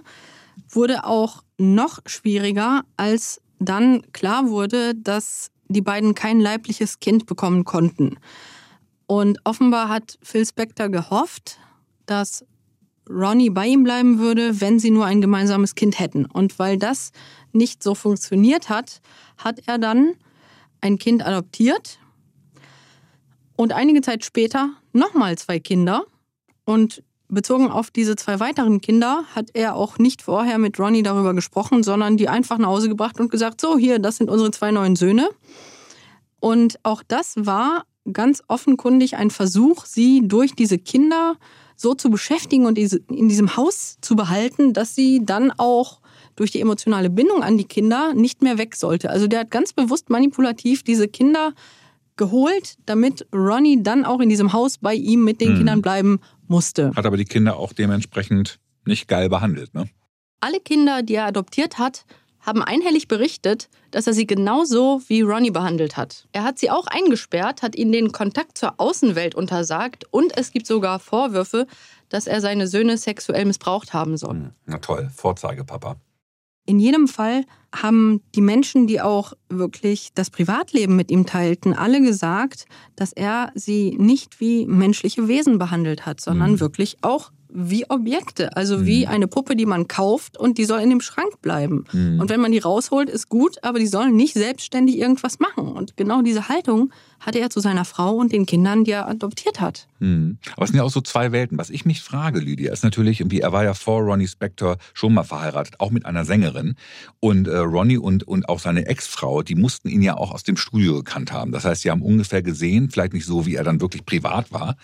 wurde auch noch schwieriger, als dann klar wurde, dass die beiden kein leibliches Kind bekommen konnten. Und offenbar hat Phil Spector gehofft, dass Ronnie bei ihm bleiben würde, wenn sie nur ein gemeinsames Kind hätten. Und weil das nicht so funktioniert hat, hat er dann ein Kind adoptiert und einige Zeit später nochmal zwei Kinder. Und bezogen auf diese zwei weiteren Kinder hat er auch nicht vorher mit Ronnie darüber gesprochen, sondern die einfach nach Hause gebracht und gesagt, so hier, das sind unsere zwei neuen Söhne. Und auch das war ganz offenkundig ein Versuch, sie durch diese Kinder so zu beschäftigen und in diesem Haus zu behalten, dass sie dann auch durch die emotionale Bindung an die Kinder nicht mehr weg sollte. Also der hat ganz bewusst manipulativ diese Kinder geholt, damit Ronnie dann auch in diesem Haus bei ihm mit den hm. Kindern bleiben musste. Hat aber die Kinder auch dementsprechend nicht geil behandelt, ne? Alle Kinder, die er adoptiert hat, haben einhellig berichtet, dass er sie genauso wie Ronnie behandelt hat. Er hat sie auch eingesperrt, hat ihnen den Kontakt zur Außenwelt untersagt und es gibt sogar Vorwürfe, dass er seine Söhne sexuell missbraucht haben soll. Hm, na toll, Vorzeigepapa. In jedem Fall haben die Menschen, die auch wirklich das Privatleben mit ihm teilten, alle gesagt, dass er sie nicht wie menschliche Wesen behandelt hat, sondern mhm. wirklich auch wie Objekte, also mhm. wie eine Puppe, die man kauft und die soll in dem Schrank bleiben. Mhm. Und wenn man die rausholt, ist gut, aber die sollen nicht selbstständig irgendwas machen. Und genau diese Haltung hatte er zu seiner Frau und den Kindern, die er adoptiert hat. Mhm. Aber es sind ja auch so zwei Welten. Was ich mich frage, Lydia, ist natürlich irgendwie, er war ja vor Ronnie Spector schon mal verheiratet, auch mit einer Sängerin. Und äh, Ronnie und, und auch seine Ex-Frau, die mussten ihn ja auch aus dem Studio gekannt haben. Das heißt, sie haben ungefähr gesehen, vielleicht nicht so, wie er dann wirklich privat war,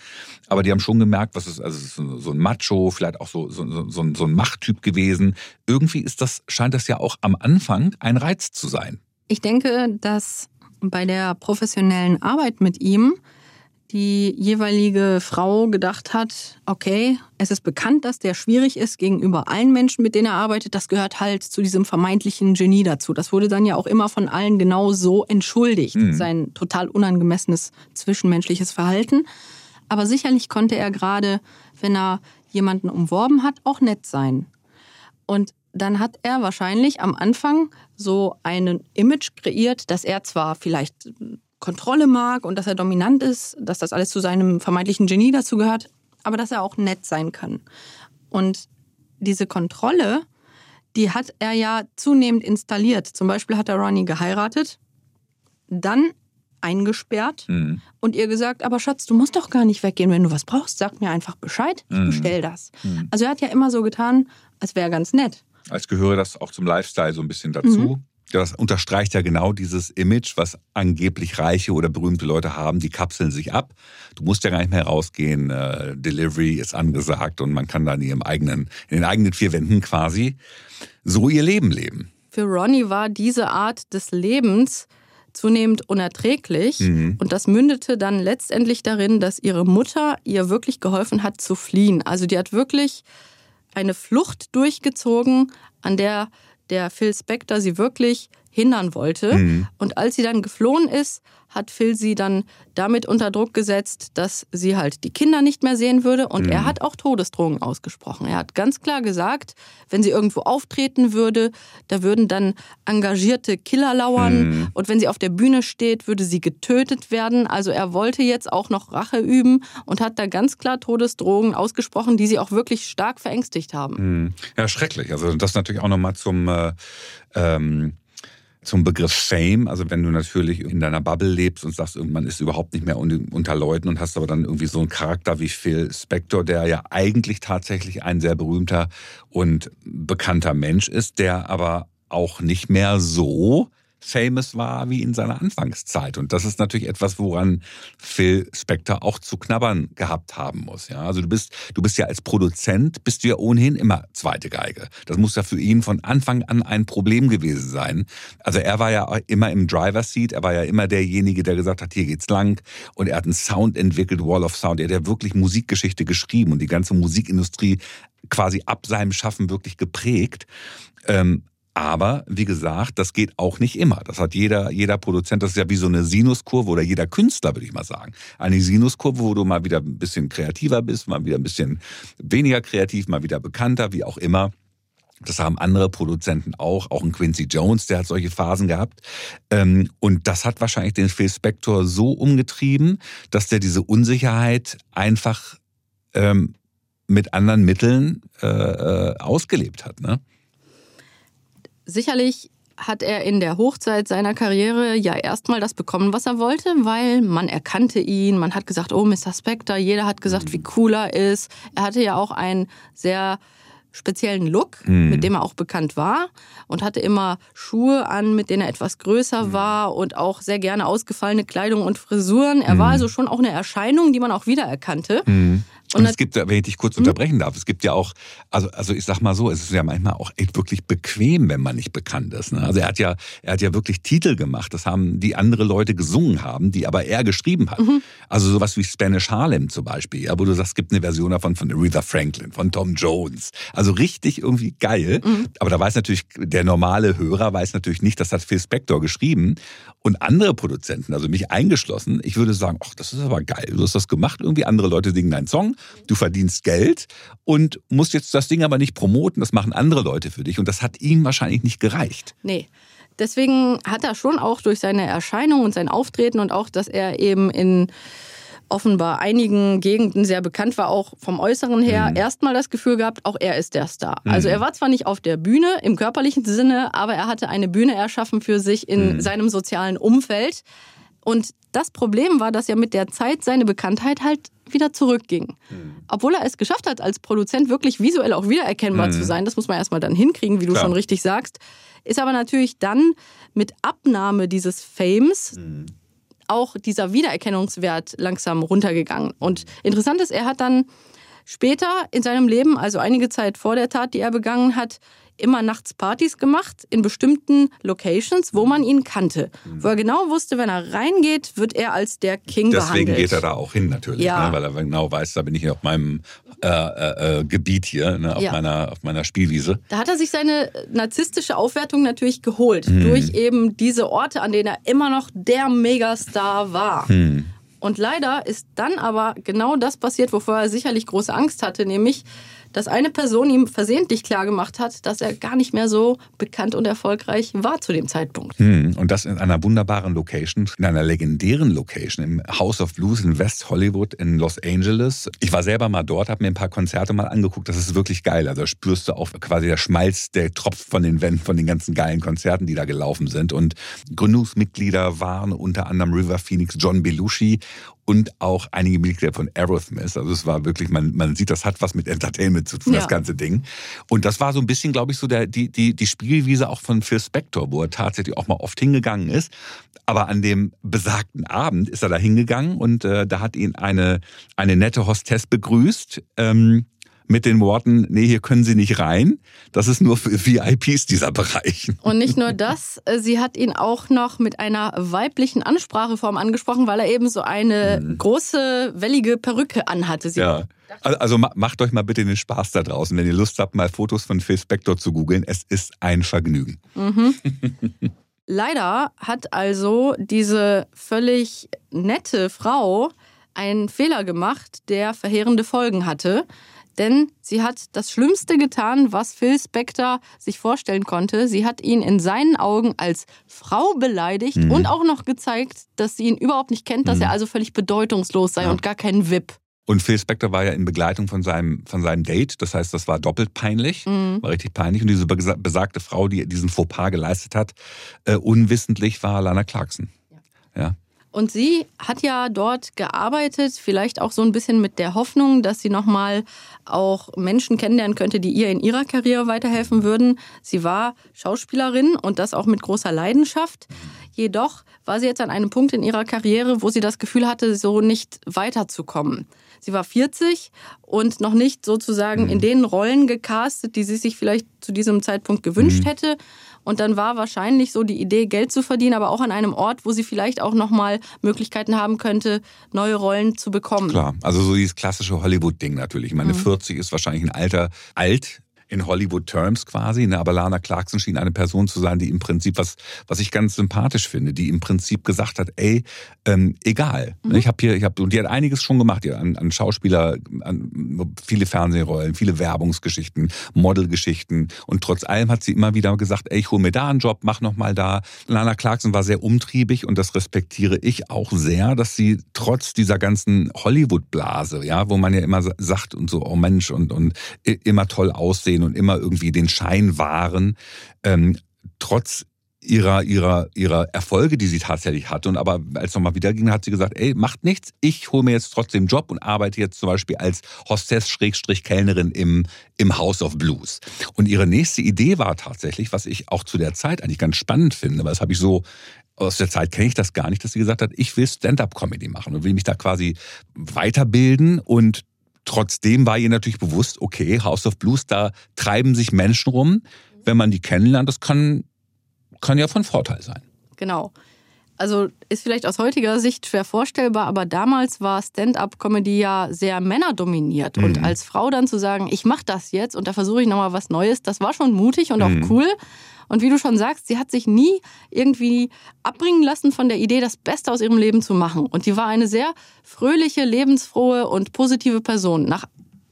aber die haben schon gemerkt, was ist, also es ist so ein Macho, vielleicht auch so, so, so, so ein Machttyp gewesen. Irgendwie ist das, scheint das ja auch am Anfang ein Reiz zu sein. Ich denke, dass bei der professionellen Arbeit mit ihm die jeweilige Frau gedacht hat, okay, es ist bekannt, dass der schwierig ist gegenüber allen Menschen, mit denen er arbeitet. Das gehört halt zu diesem vermeintlichen Genie dazu. Das wurde dann ja auch immer von allen genau so entschuldigt, mhm. sein total unangemessenes zwischenmenschliches Verhalten. Aber sicherlich konnte er gerade, wenn er jemanden umworben hat, auch nett sein. Und dann hat er wahrscheinlich am Anfang so ein Image kreiert, dass er zwar vielleicht Kontrolle mag und dass er dominant ist, dass das alles zu seinem vermeintlichen Genie dazu gehört, aber dass er auch nett sein kann. Und diese Kontrolle, die hat er ja zunehmend installiert. Zum Beispiel hat er Ronnie geheiratet, dann eingesperrt mhm. und ihr gesagt, aber Schatz, du musst doch gar nicht weggehen. Wenn du was brauchst, sag mir einfach Bescheid, ich mhm. bestell das. Mhm. Also er hat ja immer so getan, als wäre er ganz nett. Als gehöre das auch zum Lifestyle so ein bisschen dazu. Mhm. Das unterstreicht ja genau dieses Image, was angeblich reiche oder berühmte Leute haben. Die kapseln sich ab. Du musst ja gar nicht mehr rausgehen. Äh, Delivery ist angesagt und man kann dann in, ihrem eigenen, in den eigenen vier Wänden quasi so ihr Leben leben. Für Ronnie war diese Art des Lebens zunehmend unerträglich. Mhm. Und das mündete dann letztendlich darin, dass ihre Mutter ihr wirklich geholfen hat zu fliehen. Also die hat wirklich eine Flucht durchgezogen, an der der Phil Spector sie wirklich hindern wollte. Mhm. Und als sie dann geflohen ist, hat Phil sie dann damit unter Druck gesetzt, dass sie halt die Kinder nicht mehr sehen würde. Und mhm. er hat auch Todesdrohungen ausgesprochen. Er hat ganz klar gesagt, wenn sie irgendwo auftreten würde, da würden dann engagierte Killer lauern. Mhm. Und wenn sie auf der Bühne steht, würde sie getötet werden. Also er wollte jetzt auch noch Rache üben und hat da ganz klar Todesdrohungen ausgesprochen, die sie auch wirklich stark verängstigt haben. Mhm. Ja, schrecklich. Also das natürlich auch nochmal zum äh, ähm zum Begriff Fame. Also wenn du natürlich in deiner Bubble lebst und sagst, irgendwann ist überhaupt nicht mehr unter Leuten und hast aber dann irgendwie so einen Charakter wie Phil Spector, der ja eigentlich tatsächlich ein sehr berühmter und bekannter Mensch ist, der aber auch nicht mehr so famous war wie in seiner Anfangszeit. Und das ist natürlich etwas, woran Phil Spector auch zu knabbern gehabt haben muss. Ja, also du bist, du bist ja als Produzent, bist du ja ohnehin immer zweite Geige. Das muss ja für ihn von Anfang an ein Problem gewesen sein. Also er war ja immer im Driver Seat, er war ja immer derjenige, der gesagt hat, hier geht's lang. Und er hat einen Sound entwickelt, Wall of Sound. Er hat ja wirklich Musikgeschichte geschrieben und die ganze Musikindustrie quasi ab seinem Schaffen wirklich geprägt. Ähm, aber wie gesagt, das geht auch nicht immer. Das hat jeder, jeder Produzent, das ist ja wie so eine Sinuskurve oder jeder Künstler, würde ich mal sagen. Eine Sinuskurve, wo du mal wieder ein bisschen kreativer bist, mal wieder ein bisschen weniger kreativ, mal wieder bekannter, wie auch immer. Das haben andere Produzenten auch, auch ein Quincy Jones, der hat solche Phasen gehabt. Ähm, und das hat wahrscheinlich den Phil Spector so umgetrieben, dass der diese Unsicherheit einfach ähm, mit anderen Mitteln äh, äh ausgelebt hat. Ne? Sicherlich hat er in der Hochzeit seiner Karriere ja erstmal das bekommen, was er wollte, weil man erkannte ihn, man hat gesagt, oh, Mr. Spector, jeder hat gesagt, wie cool er ist. Er hatte ja auch einen sehr speziellen Look, mhm. mit dem er auch bekannt war und hatte immer Schuhe an, mit denen er etwas größer mhm. war und auch sehr gerne ausgefallene Kleidung und Frisuren. Er mhm. war also schon auch eine Erscheinung, die man auch wiedererkannte. Mhm. Und es gibt, wenn ich dich kurz hm? unterbrechen darf, es gibt ja auch, also, also ich sag mal so, es ist ja manchmal auch echt wirklich bequem, wenn man nicht bekannt ist. Ne? Also er hat ja, er hat ja wirklich Titel gemacht, das haben die andere Leute gesungen haben, die aber er geschrieben hat. Mhm. Also sowas wie Spanish Harlem zum Beispiel, ja, wo du sagst, es gibt eine Version davon von Aretha Franklin, von Tom Jones. Also richtig irgendwie geil. Mhm. Aber da weiß natürlich, der normale Hörer weiß natürlich nicht, das hat Phil Spector geschrieben. Und andere Produzenten, also mich eingeschlossen, ich würde sagen, ach, das ist aber geil. Du hast das gemacht, irgendwie andere Leute singen deinen Song Du verdienst Geld und musst jetzt das Ding aber nicht promoten. Das machen andere Leute für dich. Und das hat ihm wahrscheinlich nicht gereicht. Nee. Deswegen hat er schon auch durch seine Erscheinung und sein Auftreten und auch, dass er eben in offenbar einigen Gegenden sehr bekannt war, auch vom Äußeren her, mhm. erstmal das Gefühl gehabt, auch er ist der Star. Mhm. Also er war zwar nicht auf der Bühne im körperlichen Sinne, aber er hatte eine Bühne erschaffen für sich in mhm. seinem sozialen Umfeld. Und das Problem war, dass ja mit der Zeit seine Bekanntheit halt wieder zurückging. Mhm. Obwohl er es geschafft hat, als Produzent wirklich visuell auch wiedererkennbar mhm. zu sein, das muss man erstmal dann hinkriegen, wie du Klar. schon richtig sagst, ist aber natürlich dann mit Abnahme dieses Fames mhm. auch dieser Wiedererkennungswert langsam runtergegangen. Und interessant ist, er hat dann später in seinem Leben, also einige Zeit vor der Tat, die er begangen hat, immer nachts Partys gemacht in bestimmten Locations, wo man ihn kannte. Mhm. Wo er genau wusste, wenn er reingeht, wird er als der King Deswegen behandelt. Deswegen geht er da auch hin natürlich, ja. ne? weil er genau weiß, da bin ich auf meinem äh, äh, äh, Gebiet hier, ne? auf, ja. meiner, auf meiner Spielwiese. Da hat er sich seine narzisstische Aufwertung natürlich geholt, mhm. durch eben diese Orte, an denen er immer noch der Megastar war. Mhm. Und leider ist dann aber genau das passiert, wovor er sicherlich große Angst hatte, nämlich dass eine Person ihm versehentlich klargemacht hat, dass er gar nicht mehr so bekannt und erfolgreich war zu dem Zeitpunkt. Hm, und das in einer wunderbaren Location, in einer legendären Location im House of Blues in West Hollywood in Los Angeles. Ich war selber mal dort, habe mir ein paar Konzerte mal angeguckt. Das ist wirklich geil. Also spürst du auch quasi der Schmalz, der tropft von den Wänden, von den ganzen geilen Konzerten, die da gelaufen sind. Und Gründungsmitglieder waren unter anderem River Phoenix, John Belushi und auch einige Mitglieder von Aerosmith. Also es war wirklich, man, man sieht, das hat was mit Entertainment zu tun, ja. das ganze Ding. Und das war so ein bisschen, glaube ich, so der, die, die, die Spielwiese auch von Phil Spector, wo er tatsächlich auch mal oft hingegangen ist. Aber an dem besagten Abend ist er da hingegangen und äh, da hat ihn eine, eine nette Hostess begrüßt. Ähm, mit den Worten, nee, hier können Sie nicht rein. Das ist nur für VIPs dieser Bereich. Und nicht nur das, äh, sie hat ihn auch noch mit einer weiblichen Anspracheform angesprochen, weil er eben so eine hm. große, wellige Perücke anhatte. Sie ja. Also macht euch mal bitte den Spaß da draußen, wenn ihr Lust habt, mal Fotos von Phil Spector zu googeln. Es ist ein Vergnügen. Mhm. *laughs* Leider hat also diese völlig nette Frau einen Fehler gemacht, der verheerende Folgen hatte denn sie hat das Schlimmste getan, was Phil Spector sich vorstellen konnte. Sie hat ihn in seinen Augen als Frau beleidigt mhm. und auch noch gezeigt, dass sie ihn überhaupt nicht kennt, dass mhm. er also völlig bedeutungslos sei ja. und gar kein VIP. Und Phil Spector war ja in Begleitung von seinem, von seinem Date. Das heißt, das war doppelt peinlich, mhm. war richtig peinlich. Und diese besagte Frau, die diesen Fauxpas geleistet hat, äh, unwissentlich war Lana Clarkson. ja. ja. Und sie hat ja dort gearbeitet, vielleicht auch so ein bisschen mit der Hoffnung, dass sie nochmal auch Menschen kennenlernen könnte, die ihr in ihrer Karriere weiterhelfen würden. Sie war Schauspielerin und das auch mit großer Leidenschaft. Jedoch war sie jetzt an einem Punkt in ihrer Karriere, wo sie das Gefühl hatte, so nicht weiterzukommen. Sie war 40 und noch nicht sozusagen in den Rollen gecastet, die sie sich vielleicht zu diesem Zeitpunkt gewünscht hätte. Und dann war wahrscheinlich so die Idee, Geld zu verdienen, aber auch an einem Ort, wo sie vielleicht auch nochmal Möglichkeiten haben könnte, neue Rollen zu bekommen. Klar, also so dieses klassische Hollywood-Ding natürlich. Ich meine, Mhm. 40 ist wahrscheinlich ein Alter, alt in Hollywood-Terms quasi. Ne? Aber Lana Clarkson schien eine Person zu sein, die im Prinzip, was, was ich ganz sympathisch finde, die im Prinzip gesagt hat, ey, ähm, egal. Mhm. Ich habe hier, ich habe, und die hat einiges schon gemacht, die hat an, an Schauspieler, an viele Fernsehrollen, viele Werbungsgeschichten, Modelgeschichten. Und trotz allem hat sie immer wieder gesagt, ey, ich hol mir da einen Job, mach noch mal da. Lana Clarkson war sehr umtriebig und das respektiere ich auch sehr, dass sie trotz dieser ganzen Hollywood-Blase, ja, wo man ja immer sagt und so, oh Mensch, und, und immer toll aussehen und immer irgendwie den Schein wahren, ähm, trotz ihrer, ihrer, ihrer Erfolge, die sie tatsächlich hatte. Und aber als es nochmal wieder ging, hat sie gesagt, ey, macht nichts, ich hole mir jetzt trotzdem einen Job und arbeite jetzt zum Beispiel als Hostess-Kellnerin im, im House of Blues. Und ihre nächste Idee war tatsächlich, was ich auch zu der Zeit eigentlich ganz spannend finde, weil das habe ich so aus der Zeit kenne ich das gar nicht, dass sie gesagt hat, ich will Stand-up-Comedy machen und will mich da quasi weiterbilden und trotzdem war ihr natürlich bewusst, okay, House of Blues, da treiben sich Menschen rum. Wenn man die kennenlernt, das kann, kann ja von Vorteil sein. Genau. Also ist vielleicht aus heutiger Sicht schwer vorstellbar, aber damals war Stand-up-Comedy ja sehr männerdominiert. Und Mhm. als Frau dann zu sagen, ich mache das jetzt und da versuche ich nochmal was Neues, das war schon mutig und Mhm. auch cool. Und wie du schon sagst, sie hat sich nie irgendwie abbringen lassen von der Idee, das Beste aus ihrem Leben zu machen. Und die war eine sehr fröhliche, lebensfrohe und positive Person. Nach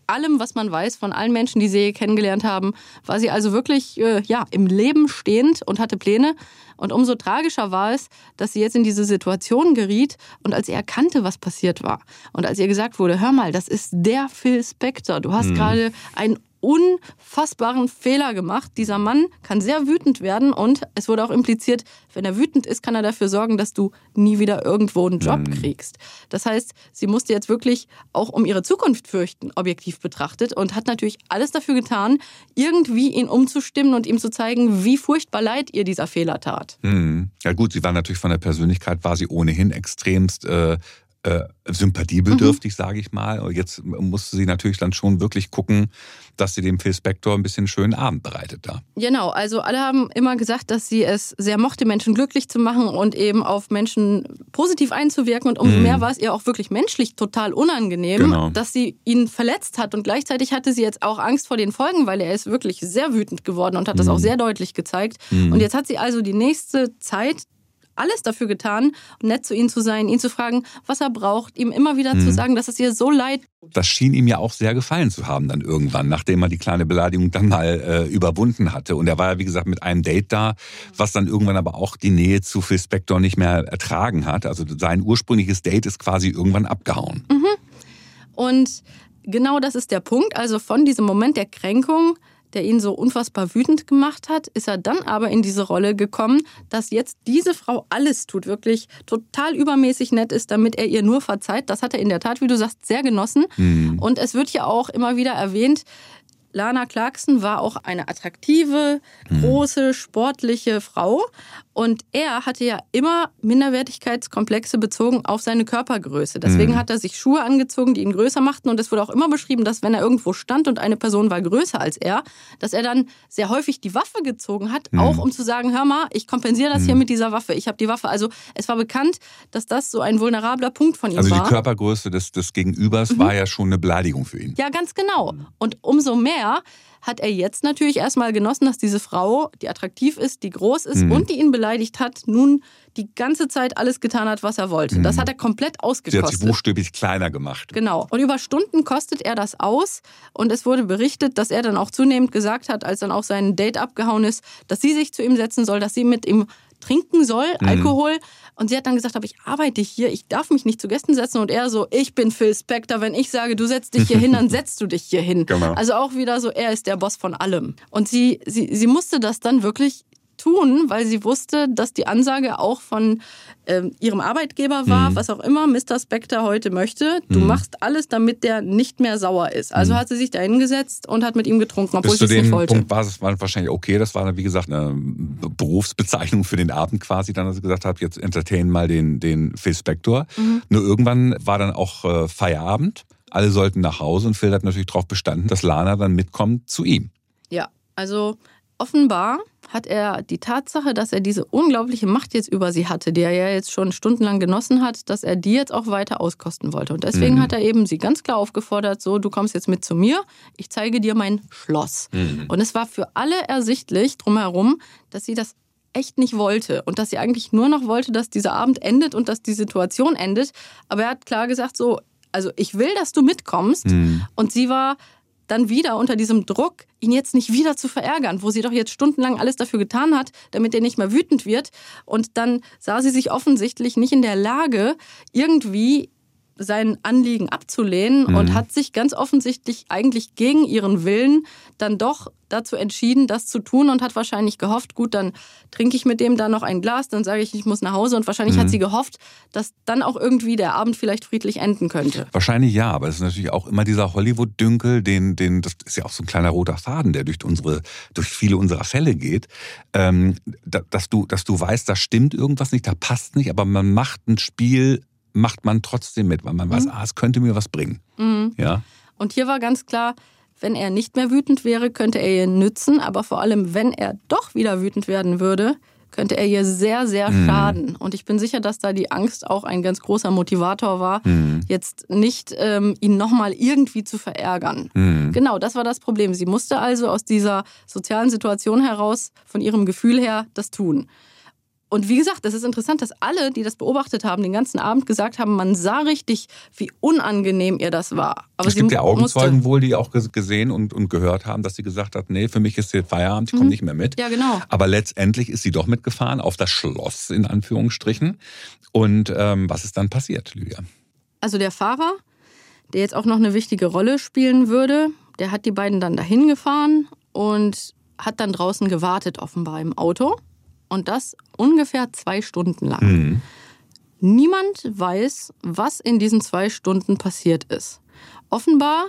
allem, was man weiß, von allen Menschen, die sie kennengelernt haben, war sie also wirklich äh, ja, im Leben stehend und hatte Pläne. Und umso tragischer war es, dass sie jetzt in diese Situation geriet und als sie erkannte, was passiert war und als ihr gesagt wurde, hör mal, das ist der Phil Spector, du hast gerade einen unfassbaren Fehler gemacht. Dieser Mann kann sehr wütend werden und es wurde auch impliziert, wenn er wütend ist, kann er dafür sorgen, dass du nie wieder irgendwo einen Job kriegst. Das heißt, sie musste jetzt wirklich auch um ihre Zukunft fürchten, objektiv betrachtet und hat natürlich alles dafür getan, irgendwie ihn umzustimmen und ihm zu zeigen, wie furchtbar leid ihr dieser Fehler tat. Mhm. Ja gut, sie war natürlich von der Persönlichkeit, war sie ohnehin extremst äh, äh, sympathiebedürftig, sage ich mal. Und jetzt musste sie natürlich dann schon wirklich gucken, dass sie dem Phil Spector ein bisschen schönen Abend bereitet da. Genau, also alle haben immer gesagt, dass sie es sehr mochte, Menschen glücklich zu machen und eben auf Menschen positiv einzuwirken. Und umso mehr war es ihr auch wirklich menschlich total unangenehm, Genau. dass sie ihn verletzt hat. Und gleichzeitig hatte sie jetzt auch Angst vor den Folgen, weil er ist wirklich sehr wütend geworden und hat das auch sehr deutlich gezeigt. Und jetzt hat sie also die nächste Zeit alles dafür getan, nett zu ihm zu sein, ihn zu fragen, was er braucht, ihm immer wieder zu sagen, dass es ihr so leid Das schien ihm ja auch sehr gefallen zu haben dann irgendwann, nachdem er die kleine Beleidigung dann mal äh, überwunden hatte. Und er war ja, wie gesagt, mit einem Date da, was dann irgendwann aber auch die Nähe zu Phil Spector nicht mehr ertragen hat. Also sein ursprüngliches Date ist quasi irgendwann abgehauen. Und genau das ist der Punkt. Also von diesem Moment der Kränkung, der ihn so unfassbar wütend gemacht hat, ist er dann aber in diese Rolle gekommen, dass jetzt diese Frau alles tut, wirklich total übermäßig nett ist, damit er ihr nur verzeiht. Das hat er in der Tat, wie du sagst, sehr genossen. Und es wird ja auch immer wieder erwähnt, Lana Clarkson war auch eine attraktive, große, sportliche Frau. Und er hatte ja immer Minderwertigkeitskomplexe bezogen auf seine Körpergröße. Deswegen hat er sich Schuhe angezogen, die ihn größer machten. Und es wurde auch immer beschrieben, dass wenn er irgendwo stand und eine Person war größer als er, dass er dann sehr häufig die Waffe gezogen hat, auch um zu sagen, hör mal, ich kompensiere das hier mit dieser Waffe. Ich habe die Waffe. Also es war bekannt, dass das so ein vulnerabler Punkt von ihm Also die war. Körpergröße des, des Gegenübers war ja schon eine Beleidigung für ihn. Ja, ganz genau. Und umso mehr hat er jetzt natürlich erstmal genossen, dass diese Frau, die attraktiv ist, die groß ist und die ihn beleidigt hat, nun die ganze Zeit alles getan hat, was er wollte. Das hat er komplett Sie hat sich ausgekostet. buchstäblich kleiner gemacht. Genau. Und über Stunden kostet er das aus. Und es wurde berichtet, dass er dann auch zunehmend gesagt hat, als dann auch sein Date abgehauen ist, dass sie sich zu ihm setzen soll, dass sie mit ihm trinken soll, Alkohol. Und sie hat dann gesagt, aber ich arbeite hier, ich darf mich nicht zu Gästen setzen. Und er so, ich bin Phil Spector, wenn ich sage, du setzt dich hier hin, dann *laughs* setzt du dich hier hin. Genau. Also auch wieder so, er ist der Boss von allem. Und sie, sie, sie musste das dann wirklich tun, weil sie wusste, dass die Ansage auch von ähm, ihrem Arbeitgeber war, mhm. was auch immer Mr. Spector heute möchte. Du mhm. machst alles, damit der nicht mehr sauer ist. Also mhm. hat sie sich da hingesetzt und hat mit ihm getrunken, obwohl sie es nicht wollte. Punkt war es wahrscheinlich okay. Das war, wie gesagt, eine Berufsbezeichnung für den Abend quasi. Dann, dass sie gesagt hat, jetzt entertain mal den, den Phil Spector. Mhm. Nur irgendwann war dann auch äh, Feierabend. Alle sollten nach Hause und Phil hat natürlich darauf bestanden, dass Lana dann mitkommt zu ihm. Ja, also offenbar hat er die Tatsache, dass er diese unglaubliche Macht jetzt über sie hatte, die er ja jetzt schon stundenlang genossen hat, dass er die jetzt auch weiter auskosten wollte. Und deswegen mhm. hat er eben sie ganz klar aufgefordert, so, du kommst jetzt mit zu mir, ich zeige dir mein Schloss. Mhm. Und es war für alle ersichtlich drumherum, dass sie das echt nicht wollte und dass sie eigentlich nur noch wollte, dass dieser Abend endet und dass die Situation endet. Aber er hat klar gesagt, so, also ich will, dass du mitkommst. Mhm. Und sie war dann wieder unter diesem Druck, ihn jetzt nicht wieder zu verärgern, wo sie doch jetzt stundenlang alles dafür getan hat, damit er nicht mehr wütend wird. Und dann sah sie sich offensichtlich nicht in der Lage, irgendwie sein Anliegen abzulehnen mhm. und hat sich ganz offensichtlich eigentlich gegen ihren Willen dann doch dazu entschieden, das zu tun und hat wahrscheinlich gehofft, gut, dann trinke ich mit dem da noch ein Glas, dann sage ich, ich muss nach Hause und wahrscheinlich mhm. hat sie gehofft, dass dann auch irgendwie der Abend vielleicht friedlich enden könnte. Wahrscheinlich ja, aber es ist natürlich auch immer dieser Hollywood-Dünkel, den, den, das ist ja auch so ein kleiner roter Faden, der durch unsere, durch viele unserer Fälle geht, ähm, dass du, dass du weißt, da stimmt irgendwas nicht, da passt nicht, aber man macht ein Spiel macht man trotzdem mit, weil man mhm. weiß, ah, es könnte mir was bringen. Mhm. Ja. Und hier war ganz klar, wenn er nicht mehr wütend wäre, könnte er ihr nützen, aber vor allem, wenn er doch wieder wütend werden würde, könnte er ihr sehr, sehr mhm. schaden. Und ich bin sicher, dass da die Angst auch ein ganz großer Motivator war, mhm. jetzt nicht ähm, ihn nochmal irgendwie zu verärgern. Mhm. Genau, das war das Problem. Sie musste also aus dieser sozialen Situation heraus, von ihrem Gefühl her, das tun. Und wie gesagt, es ist interessant, dass alle, die das beobachtet haben, den ganzen Abend gesagt haben, man sah richtig, wie unangenehm ihr das war. Aber es gibt ja Augenzeugen wohl, die auch gesehen und, und gehört haben, dass sie gesagt hat, nee, für mich ist hier Feierabend, ich komme mhm. nicht mehr mit. Ja, genau. Aber letztendlich ist sie doch mitgefahren auf das Schloss, in Anführungsstrichen. Und ähm, was ist dann passiert, Lydia? Also der Fahrer, der jetzt auch noch eine wichtige Rolle spielen würde, der hat die beiden dann dahin gefahren und hat dann draußen gewartet, offenbar im Auto. Und das ungefähr zwei Stunden lang. Mhm. Niemand weiß, was in diesen zwei Stunden passiert ist. Offenbar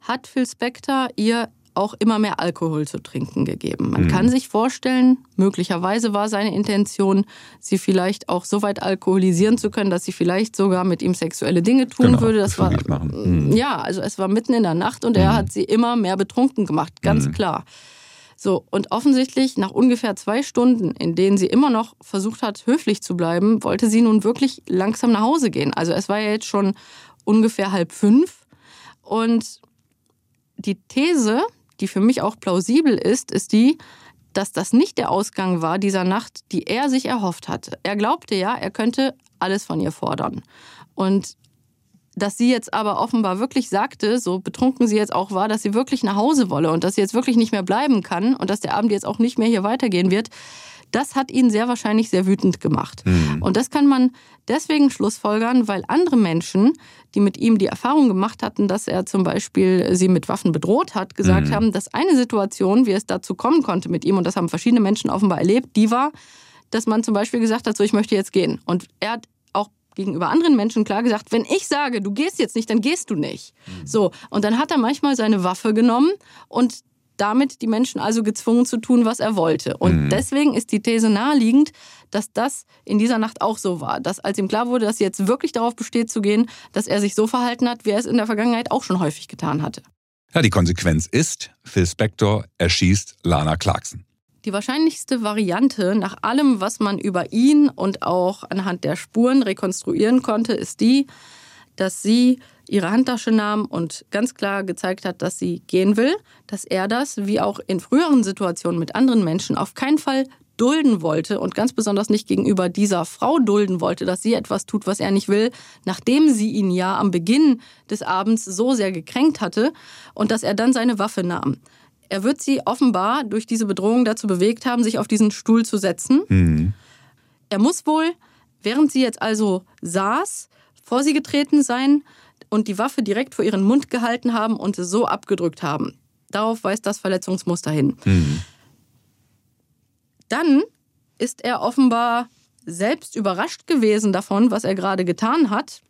hat Phil Spector ihr auch immer mehr Alkohol zu trinken gegeben. Man mhm. kann sich vorstellen, möglicherweise war seine Intention, sie vielleicht auch so weit alkoholisieren zu können, dass sie vielleicht sogar mit ihm sexuelle Dinge tun genau, würde. Das war mhm. ja, also es war mitten in der Nacht und mhm. er hat sie immer mehr betrunken gemacht, ganz mhm. klar. So, und offensichtlich nach ungefähr zwei Stunden, in denen sie immer noch versucht hat, höflich zu bleiben, wollte sie nun wirklich langsam nach Hause gehen. Also es war ja jetzt schon ungefähr halb fünf. Und die These, die für mich auch plausibel ist, ist die, dass das nicht der Ausgang war dieser Nacht, die er sich erhofft hatte. Er glaubte ja, er könnte alles von ihr fordern. Und dass sie jetzt aber offenbar wirklich sagte, so betrunken sie jetzt auch war, dass sie wirklich nach Hause wolle und dass sie jetzt wirklich nicht mehr bleiben kann und dass der Abend jetzt auch nicht mehr hier weitergehen wird, das hat ihn sehr wahrscheinlich sehr wütend gemacht. Mhm. Und das kann man deswegen schlussfolgern, weil andere Menschen, die mit ihm die Erfahrung gemacht hatten, dass er zum Beispiel sie mit Waffen bedroht hat, gesagt mhm. haben, dass eine Situation, wie es dazu kommen konnte mit ihm, und das haben verschiedene Menschen offenbar erlebt, die war, dass man zum Beispiel gesagt hat, so ich möchte jetzt gehen. Und er hat gegenüber anderen Menschen klar gesagt, wenn ich sage, du gehst jetzt nicht, dann gehst du nicht. Mhm. So, und dann hat er manchmal seine Waffe genommen und damit die Menschen also gezwungen zu tun, was er wollte. Und mhm. deswegen ist die These naheliegend, dass das in dieser Nacht auch so war. Dass als ihm klar wurde, dass jetzt wirklich darauf besteht zu gehen, dass er sich so verhalten hat, wie er es in der Vergangenheit auch schon häufig getan hatte. Ja, die Konsequenz ist, Phil Spector erschießt Lana Clarkson. Die wahrscheinlichste Variante nach allem, was man über ihn und auch anhand der Spuren rekonstruieren konnte, ist die, dass sie ihre Handtasche nahm und ganz klar gezeigt hat, dass sie gehen will, dass er das, wie auch in früheren Situationen mit anderen Menschen, auf keinen Fall dulden wollte und ganz besonders nicht gegenüber dieser Frau dulden wollte, dass sie etwas tut, was er nicht will, nachdem sie ihn ja am Beginn des Abends so sehr gekränkt hatte und dass er dann seine Waffe nahm. Er wird sie offenbar durch diese Bedrohung dazu bewegt haben, sich auf diesen Stuhl zu setzen. Mhm. Er muss wohl, während sie jetzt also saß, vor sie getreten sein und die Waffe direkt vor ihren Mund gehalten haben und so abgedrückt haben. Darauf weist das Verletzungsmuster hin. Mhm. Dann ist er offenbar selbst überrascht gewesen davon, was er gerade getan hat.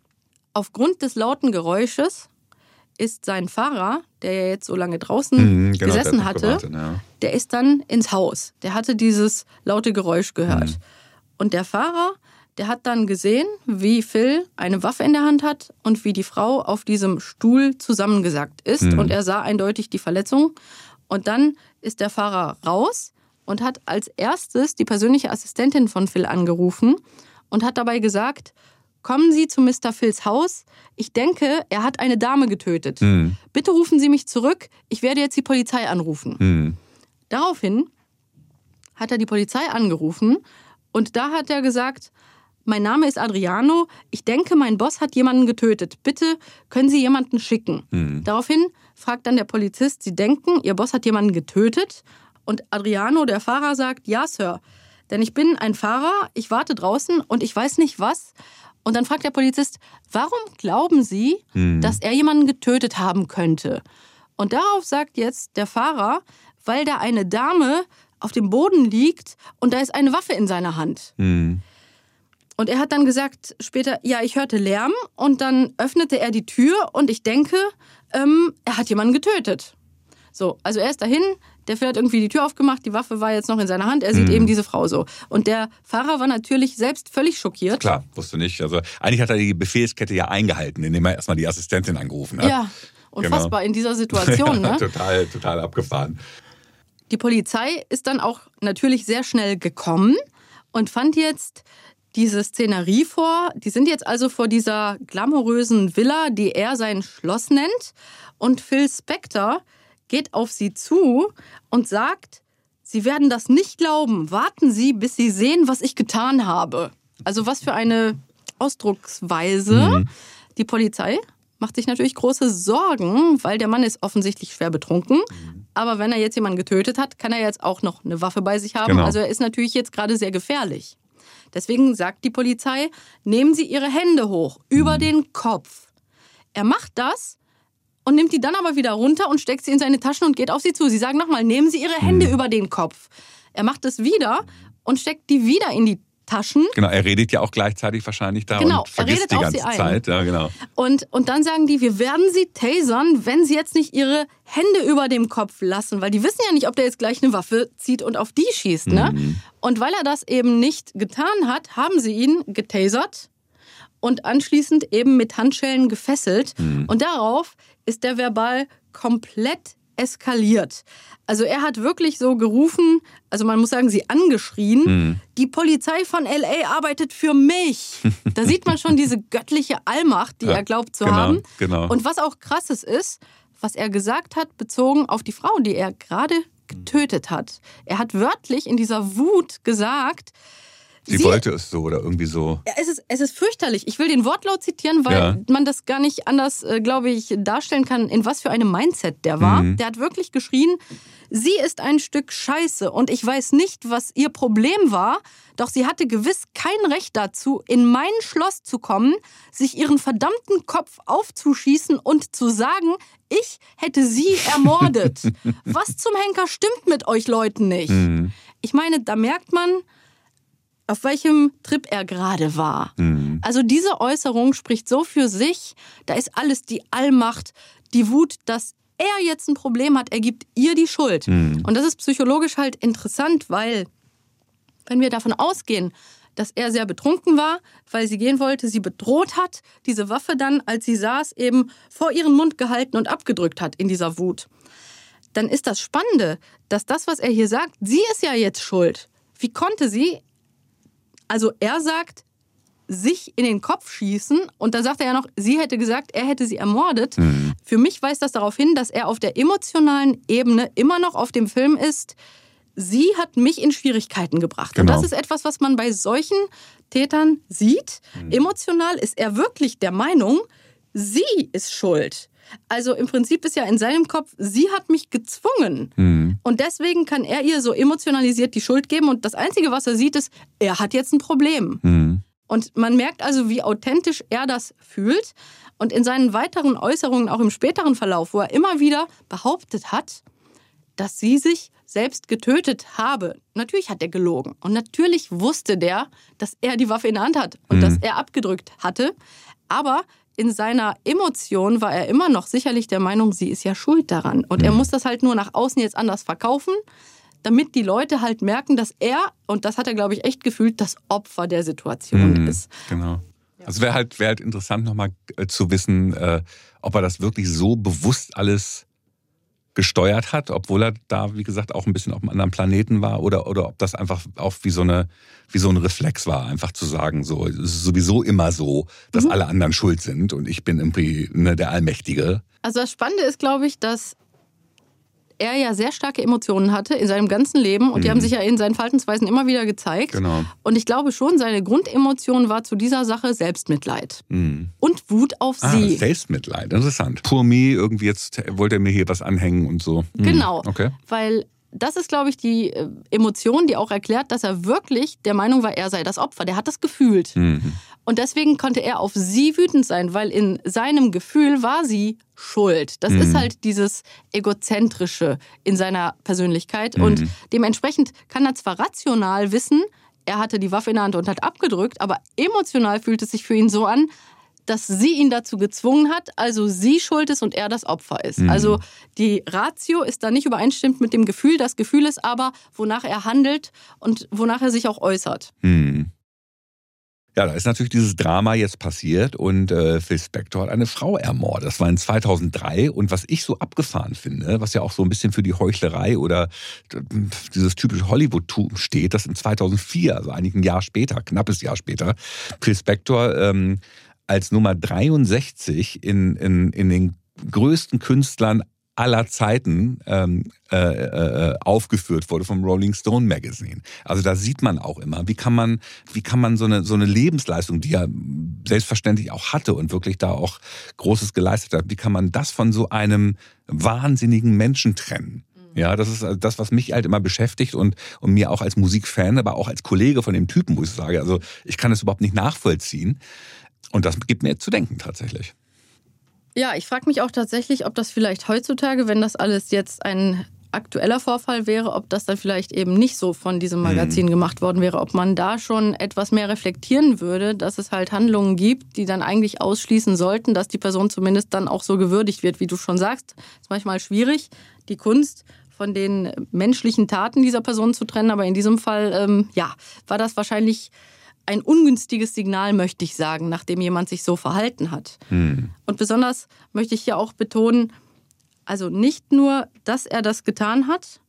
Aufgrund des lauten Geräusches ist sein Fahrer, der ja jetzt so lange draußen Mhm, genau, der gesessen hat noch hatte, gewartet, ja. der ist dann ins Haus. Der hatte dieses laute Geräusch gehört. Mhm. Und der Fahrer, der hat dann gesehen, wie Phil eine Waffe in der Hand hat und wie die Frau auf diesem Stuhl zusammengesackt ist. Mhm. Und er sah eindeutig die Verletzung. Und dann ist der Fahrer raus und hat als erstes die persönliche Assistentin von Phil angerufen und hat dabei gesagt, kommen Sie zu Mr. Phils Haus. Ich denke, er hat eine Dame getötet. Mhm. Bitte rufen Sie mich zurück. Ich werde jetzt die Polizei anrufen. Mhm. Daraufhin hat er die Polizei angerufen und da hat er gesagt, mein Name ist Adriano, ich denke, mein Boss hat jemanden getötet. Bitte können Sie jemanden schicken. Mhm. Daraufhin fragt dann der Polizist, Sie denken, Ihr Boss hat jemanden getötet? Und Adriano, der Fahrer, sagt, ja, Sir. Denn ich bin ein Fahrer, ich warte draußen und ich weiß nicht was. Und dann fragt der Polizist, warum glauben Sie, dass er jemanden getötet haben könnte? Und darauf sagt jetzt der Fahrer, weil da eine Dame auf dem Boden liegt und da ist eine Waffe in seiner Hand. Mhm. Und er hat dann gesagt später, ja, ich hörte Lärm und dann öffnete er die Tür und ich denke, ähm, er hat jemanden getötet. So, also er ist dahin, der Phil hat irgendwie die Tür aufgemacht, die Waffe war jetzt noch in seiner Hand, er sieht eben diese Frau so. Und der Fahrer war natürlich selbst völlig schockiert. Klar, wusste nicht. Also eigentlich hat er die Befehlskette ja eingehalten, indem er erstmal die Assistentin angerufen hat. Ja, unfassbar in dieser Situation. *laughs* Ne? total, total abgefahren. Die Polizei ist dann auch natürlich sehr schnell gekommen und fand jetzt diese Szenerie vor. Die sind jetzt also vor dieser glamourösen Villa, die er sein Schloss nennt. Und Phil Spector geht auf sie zu und sagt, Sie werden das nicht glauben. Warten Sie, bis Sie sehen, was ich getan habe. Also was für eine Ausdrucksweise. Die Polizei macht sich natürlich große Sorgen, weil der Mann ist offensichtlich schwer betrunken. Aber wenn er jetzt jemanden getötet hat, kann er jetzt auch noch eine Waffe bei sich haben. Genau. Also er ist natürlich jetzt gerade sehr gefährlich. Deswegen sagt die Polizei, nehmen Sie Ihre Hände hoch, über den Kopf. Er macht das und nimmt die dann aber wieder runter und steckt sie in seine Taschen und geht auf sie zu. Sie sagen nochmal, nehmen Sie Ihre Hände über den Kopf. Er macht es wieder und steckt die wieder in die Taschen. Genau, er redet ja auch gleichzeitig wahrscheinlich da Genau, und er vergisst redet die auf ganze. Zeit. Ja, genau. Und, und dann sagen die, wir werden sie tasern, wenn sie jetzt nicht ihre Hände über dem Kopf lassen, weil die wissen ja nicht, ob der jetzt gleich eine Waffe zieht und auf die schießt. Ne? Mhm. Und weil er das eben nicht getan hat, haben sie ihn getasert und anschließend eben mit Handschellen gefesselt. Mhm. Und darauf ist der verbal komplett eskaliert. Also er hat wirklich so gerufen, also man muss sagen, sie angeschrien, Mhm. die Polizei von LA arbeitet für mich. Da sieht man schon diese *laughs* göttliche Allmacht, die Ja, er glaubt zu genau, haben. genau. Und was auch krasses ist, was er gesagt hat, bezogen auf die Frau, die er gerade getötet hat. Er hat wörtlich in dieser Wut gesagt, Sie, wollte es so oder irgendwie so. ja, es ist, es ist fürchterlich. Ich will den Wortlaut zitieren, weil Ja. man das gar nicht anders, äh, glaube ich, darstellen kann, in was für einem Mindset der war. Mhm. Der hat wirklich geschrien, sie ist ein Stück Scheiße und ich weiß nicht, was ihr Problem war, doch sie hatte gewiss kein Recht dazu, in mein Schloss zu kommen, sich ihren verdammten Kopf aufzuschießen und zu sagen, ich hätte sie *laughs* ermordet. was zum Henker stimmt mit euch Leuten nicht? Mhm. Ich meine, da merkt man, auf welchem Trip er gerade war. Mhm. Also diese Äußerung spricht so für sich, da ist alles die Allmacht, die Wut, dass er jetzt ein Problem hat, er gibt ihr die Schuld. Und das ist psychologisch halt interessant, weil wenn wir davon ausgehen, dass er sehr betrunken war, weil sie gehen wollte, sie bedroht hat, diese Waffe dann, als sie saß, eben vor ihren Mund gehalten und abgedrückt hat in dieser Wut, dann ist das Spannende, dass das, was er hier sagt, sie ist ja jetzt schuld. Wie konnte sie, also er sagt, sich in den Kopf schießen und da sagt er ja noch, sie hätte gesagt, er hätte sie ermordet. Für mich weist das darauf hin, dass er auf der emotionalen Ebene immer noch auf dem Film ist, sie hat mich in Schwierigkeiten gebracht. Und Genau. das ist etwas, was man bei solchen Tätern sieht. Emotional ist er wirklich der Meinung, sie ist schuld. Also im Prinzip ist ja in seinem Kopf, sie hat mich gezwungen. Mhm. Und deswegen kann er ihr so emotionalisiert die Schuld geben. Und das Einzige, was er sieht, ist, er hat jetzt ein Problem. Mhm. Und man merkt also, wie authentisch er das fühlt. Und in seinen weiteren Äußerungen, auch im späteren Verlauf, wo er immer wieder behauptet hat, dass sie sich selbst getötet habe. Natürlich hat er gelogen. Und natürlich wusste der, dass er die Waffe in der Hand hat und mhm. dass er abgedrückt hatte. Aber in seiner Emotion war er immer noch sicherlich der Meinung, sie ist ja schuld daran. Und mhm. er muss das halt nur nach außen jetzt anders verkaufen, damit die Leute halt merken, dass er, und das hat er, glaube ich, echt gefühlt, das Opfer der Situation mhm. ist. Genau. Also wäre halt, wär halt interessant, nochmal äh, zu wissen, äh, ob er das wirklich so bewusst alles gesteuert hat, obwohl er da, wie gesagt, auch ein bisschen auf einem anderen Planeten war, oder, oder ob das einfach auch wie so, eine, wie so ein Reflex war, einfach zu sagen, so, es ist sowieso immer so, dass mhm. alle anderen schuld sind und ich bin irgendwie ne, der Allmächtige. Also das Spannende ist, glaube ich, dass er ja sehr starke Emotionen hatte in seinem ganzen Leben und die haben mhm. sich ja in seinen Verhaltensweisen immer wieder gezeigt. Genau. Und ich glaube schon, seine Grundemotion war zu dieser Sache Selbstmitleid mhm. und Wut auf ah, sie. Selbstmitleid, interessant. Poor me, irgendwie jetzt wollte er mir hier was anhängen und so. Mhm. Genau. Okay. Weil das ist, glaube ich, die äh, Emotion, die auch erklärt, dass er wirklich der Meinung war, er sei das Opfer. Der hat das gefühlt. Mhm. Und deswegen konnte er auf sie wütend sein, weil in seinem Gefühl war sie schuld. Das mhm. ist halt dieses Egozentrische in seiner Persönlichkeit. Mhm. Und dementsprechend kann er zwar rational wissen, er hatte die Waffe in der Hand und hat abgedrückt, aber emotional fühlt es sich für ihn so an, dass sie ihn dazu gezwungen hat, also sie schuld ist und er das Opfer ist. Mhm. Also die Ratio ist da nicht übereinstimmt mit dem Gefühl. Das Gefühl ist aber, wonach er handelt und wonach er sich auch äußert. Mhm. Ja, da ist natürlich dieses Drama jetzt passiert und äh, Phil Spector hat eine Frau ermordet. Das war in 2003 und was ich so abgefahren finde, was ja auch so ein bisschen für die Heuchlerei oder dieses typische Hollywood-Tum steht, dass in 2004, also einigen Jahr später, knappes Jahr später, Phil Spector ähm, als Nummer 63 in, in, in den größten Künstlern aller Zeiten ähm, äh, äh, aufgeführt wurde vom Rolling Stone Magazine. Also da sieht man auch immer, wie kann man, wie kann man so eine so eine Lebensleistung, die er selbstverständlich auch hatte und wirklich da auch Großes geleistet hat, wie kann man das von so einem wahnsinnigen Menschen trennen? Mhm. Ja, das ist das, was mich halt immer beschäftigt und, und mir auch als Musikfan, aber auch als Kollege von dem Typen, wo ich sage, also ich kann es überhaupt nicht nachvollziehen. Und das gibt mir zu denken tatsächlich. Ja, ich frage mich auch tatsächlich, ob das vielleicht heutzutage, wenn das alles jetzt ein aktueller Vorfall wäre, ob das dann vielleicht eben nicht so von diesem mhm. Magazin gemacht worden wäre, ob man da schon etwas mehr reflektieren würde, dass es halt Handlungen gibt, die dann eigentlich ausschließen sollten, dass die Person zumindest dann auch so gewürdigt wird, wie du schon sagst. Ist manchmal schwierig, die Kunst von den menschlichen Taten dieser Person zu trennen, aber in diesem Fall, ähm, ja, war das wahrscheinlich ein ungünstiges Signal, möchte ich sagen, nachdem jemand sich so verhalten hat. Hm. Und besonders möchte ich hier auch betonen, also nicht nur, dass er das getan hat,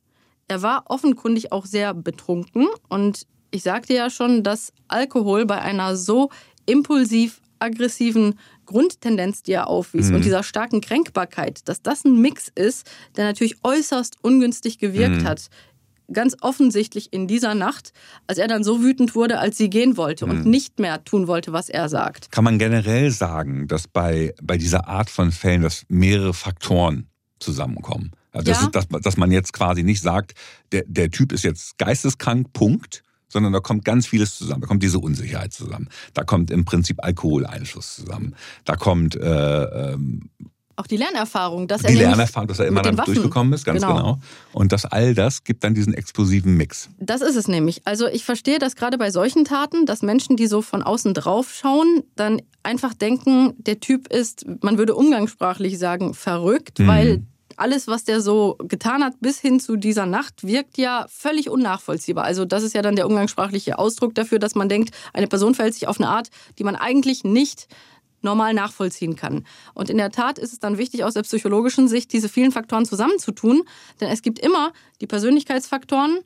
er war offenkundig auch sehr betrunken. Und ich sagte ja schon, dass Alkohol bei einer so impulsiv aggressiven Grundtendenz, die er aufwies mhm. und dieser starken Kränkbarkeit, dass das ein Mix ist, der natürlich äußerst ungünstig gewirkt mhm. hat ganz offensichtlich in dieser Nacht, als er dann so wütend wurde, als sie gehen wollte und mhm. nicht mehr tun wollte, was er sagt. Kann man generell sagen, dass bei, bei dieser Art von Fällen, dass mehrere Faktoren zusammenkommen? Also ja. dass, dass, dass man jetzt quasi nicht sagt, der, der Typ ist jetzt geisteskrank, Punkt, sondern da kommt ganz vieles zusammen. Da kommt diese Unsicherheit zusammen. Da kommt im Prinzip Alkoholeinfluss zusammen. Da kommt äh, ähm, auch die Lernerfahrung, dass die er Lernerfahrung, dass er immer damit durchgekommen ist, ganz genau. genau. Und dass all das gibt dann diesen explosiven Mix. Das ist es nämlich. Also ich verstehe das gerade bei solchen Taten, dass Menschen, die so von außen drauf schauen, dann einfach denken, der Typ ist, man würde umgangssprachlich sagen, verrückt, mhm. weil alles, was der so getan hat bis hin zu dieser Nacht, wirkt ja völlig unnachvollziehbar. Also das ist ja dann der umgangssprachliche Ausdruck dafür, dass man denkt, eine Person verhält sich auf eine Art, die man eigentlich nicht normal nachvollziehen kann. Und in der Tat ist es dann wichtig, aus der psychologischen Sicht diese vielen Faktoren zusammenzutun, denn es gibt immer die Persönlichkeitsfaktoren,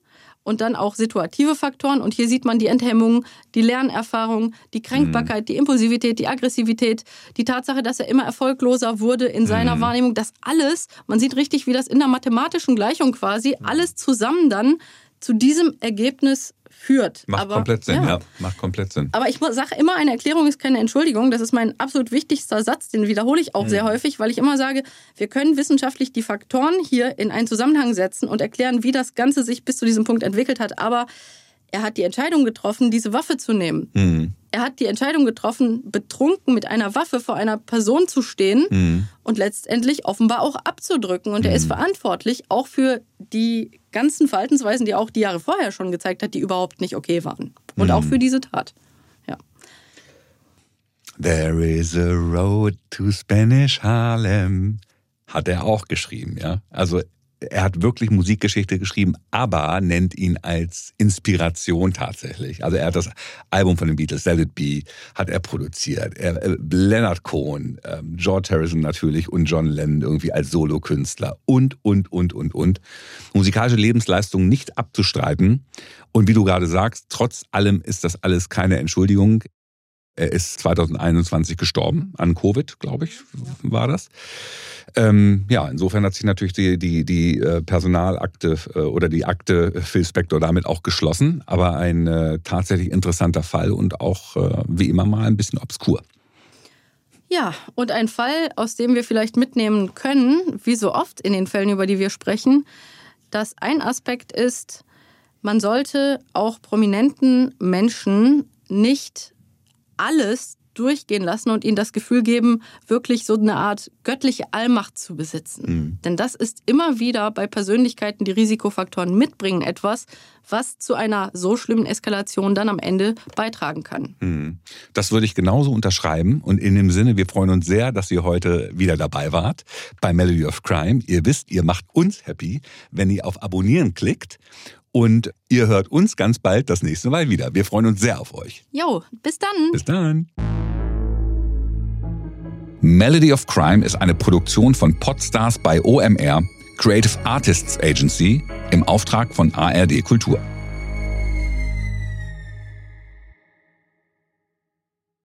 und dann auch situative Faktoren. Und hier sieht man die Enthemmung, die Lernerfahrung, die Kränkbarkeit, mhm. die Impulsivität, die Aggressivität, die Tatsache, dass er immer erfolgloser wurde in seiner mhm. Wahrnehmung. Das alles, man sieht richtig, wie das in der mathematischen Gleichung quasi mhm. alles zusammen dann zu diesem Ergebnis führt. Macht aber, komplett Sinn, ja. ja. Macht komplett Sinn. Aber ich sage immer, eine Erklärung ist keine Entschuldigung. Das ist mein absolut wichtigster Satz, den wiederhole ich auch mhm. sehr häufig, weil ich immer sage, wir können wissenschaftlich die Faktoren hier in einen Zusammenhang setzen und erklären, wie das Ganze sich bis zu diesem Punkt entwickelt hat. Aber er hat die Entscheidung getroffen, diese Waffe zu nehmen. Mhm. Er hat die Entscheidung getroffen, betrunken mit einer Waffe vor einer Person zu stehen mhm. und letztendlich offenbar auch abzudrücken. Und er ist mhm. verantwortlich auch für die ganzen Verhaltensweisen, die er auch die Jahre vorher schon gezeigt hat, die überhaupt nicht okay waren. Und auch mhm. für diese Tat. There is a road to Spanish Harlem. Hat er auch geschrieben, ja. Also er hat wirklich Musikgeschichte geschrieben, aber nennt ihn als Inspiration tatsächlich. Also er hat das Album von den Beatles, Let It Be, hat er produziert. Er, äh, Leonard Cohen, äh, George Harrison natürlich und John Lennon irgendwie als Solokünstler und, und, und, und, und. Musikalische Lebensleistung nicht abzustreiten. Und wie du gerade sagst, trotz allem ist das alles keine Entschuldigung. Er ist 2021 gestorben an Covid, glaube ich, war das. Ähm, ja, insofern hat sich natürlich die, die, die äh, Personalakte äh, oder die Akte Phil Spector damit auch geschlossen. Aber ein äh, tatsächlich interessanter Fall und auch äh, wie immer mal ein bisschen obskur. Ja, und ein Fall, aus dem wir vielleicht mitnehmen können, wie so oft in den Fällen, über die wir sprechen, dass ein Aspekt ist, man sollte auch prominenten Menschen nicht alles durchgehen lassen und ihnen das Gefühl geben, wirklich so eine Art göttliche Allmacht zu besitzen. Mhm. Denn das ist immer wieder bei Persönlichkeiten, die Risikofaktoren mitbringen, etwas, was zu einer so schlimmen Eskalation dann am Ende beitragen kann. Mhm. Das würde ich genauso unterschreiben. Und in dem Sinne, wir freuen uns sehr, dass ihr heute wieder dabei wart bei Melody of Crime. Ihr wisst, ihr macht uns happy, wenn ihr auf Abonnieren klickt. Und ihr hört uns ganz bald das nächste Mal wieder. Wir freuen uns sehr auf euch. Jo, bis dann. Bis dann. Melody of Crime ist eine Produktion von Podstars bei OMR, Creative Artists Agency, im Auftrag von ARD Kultur.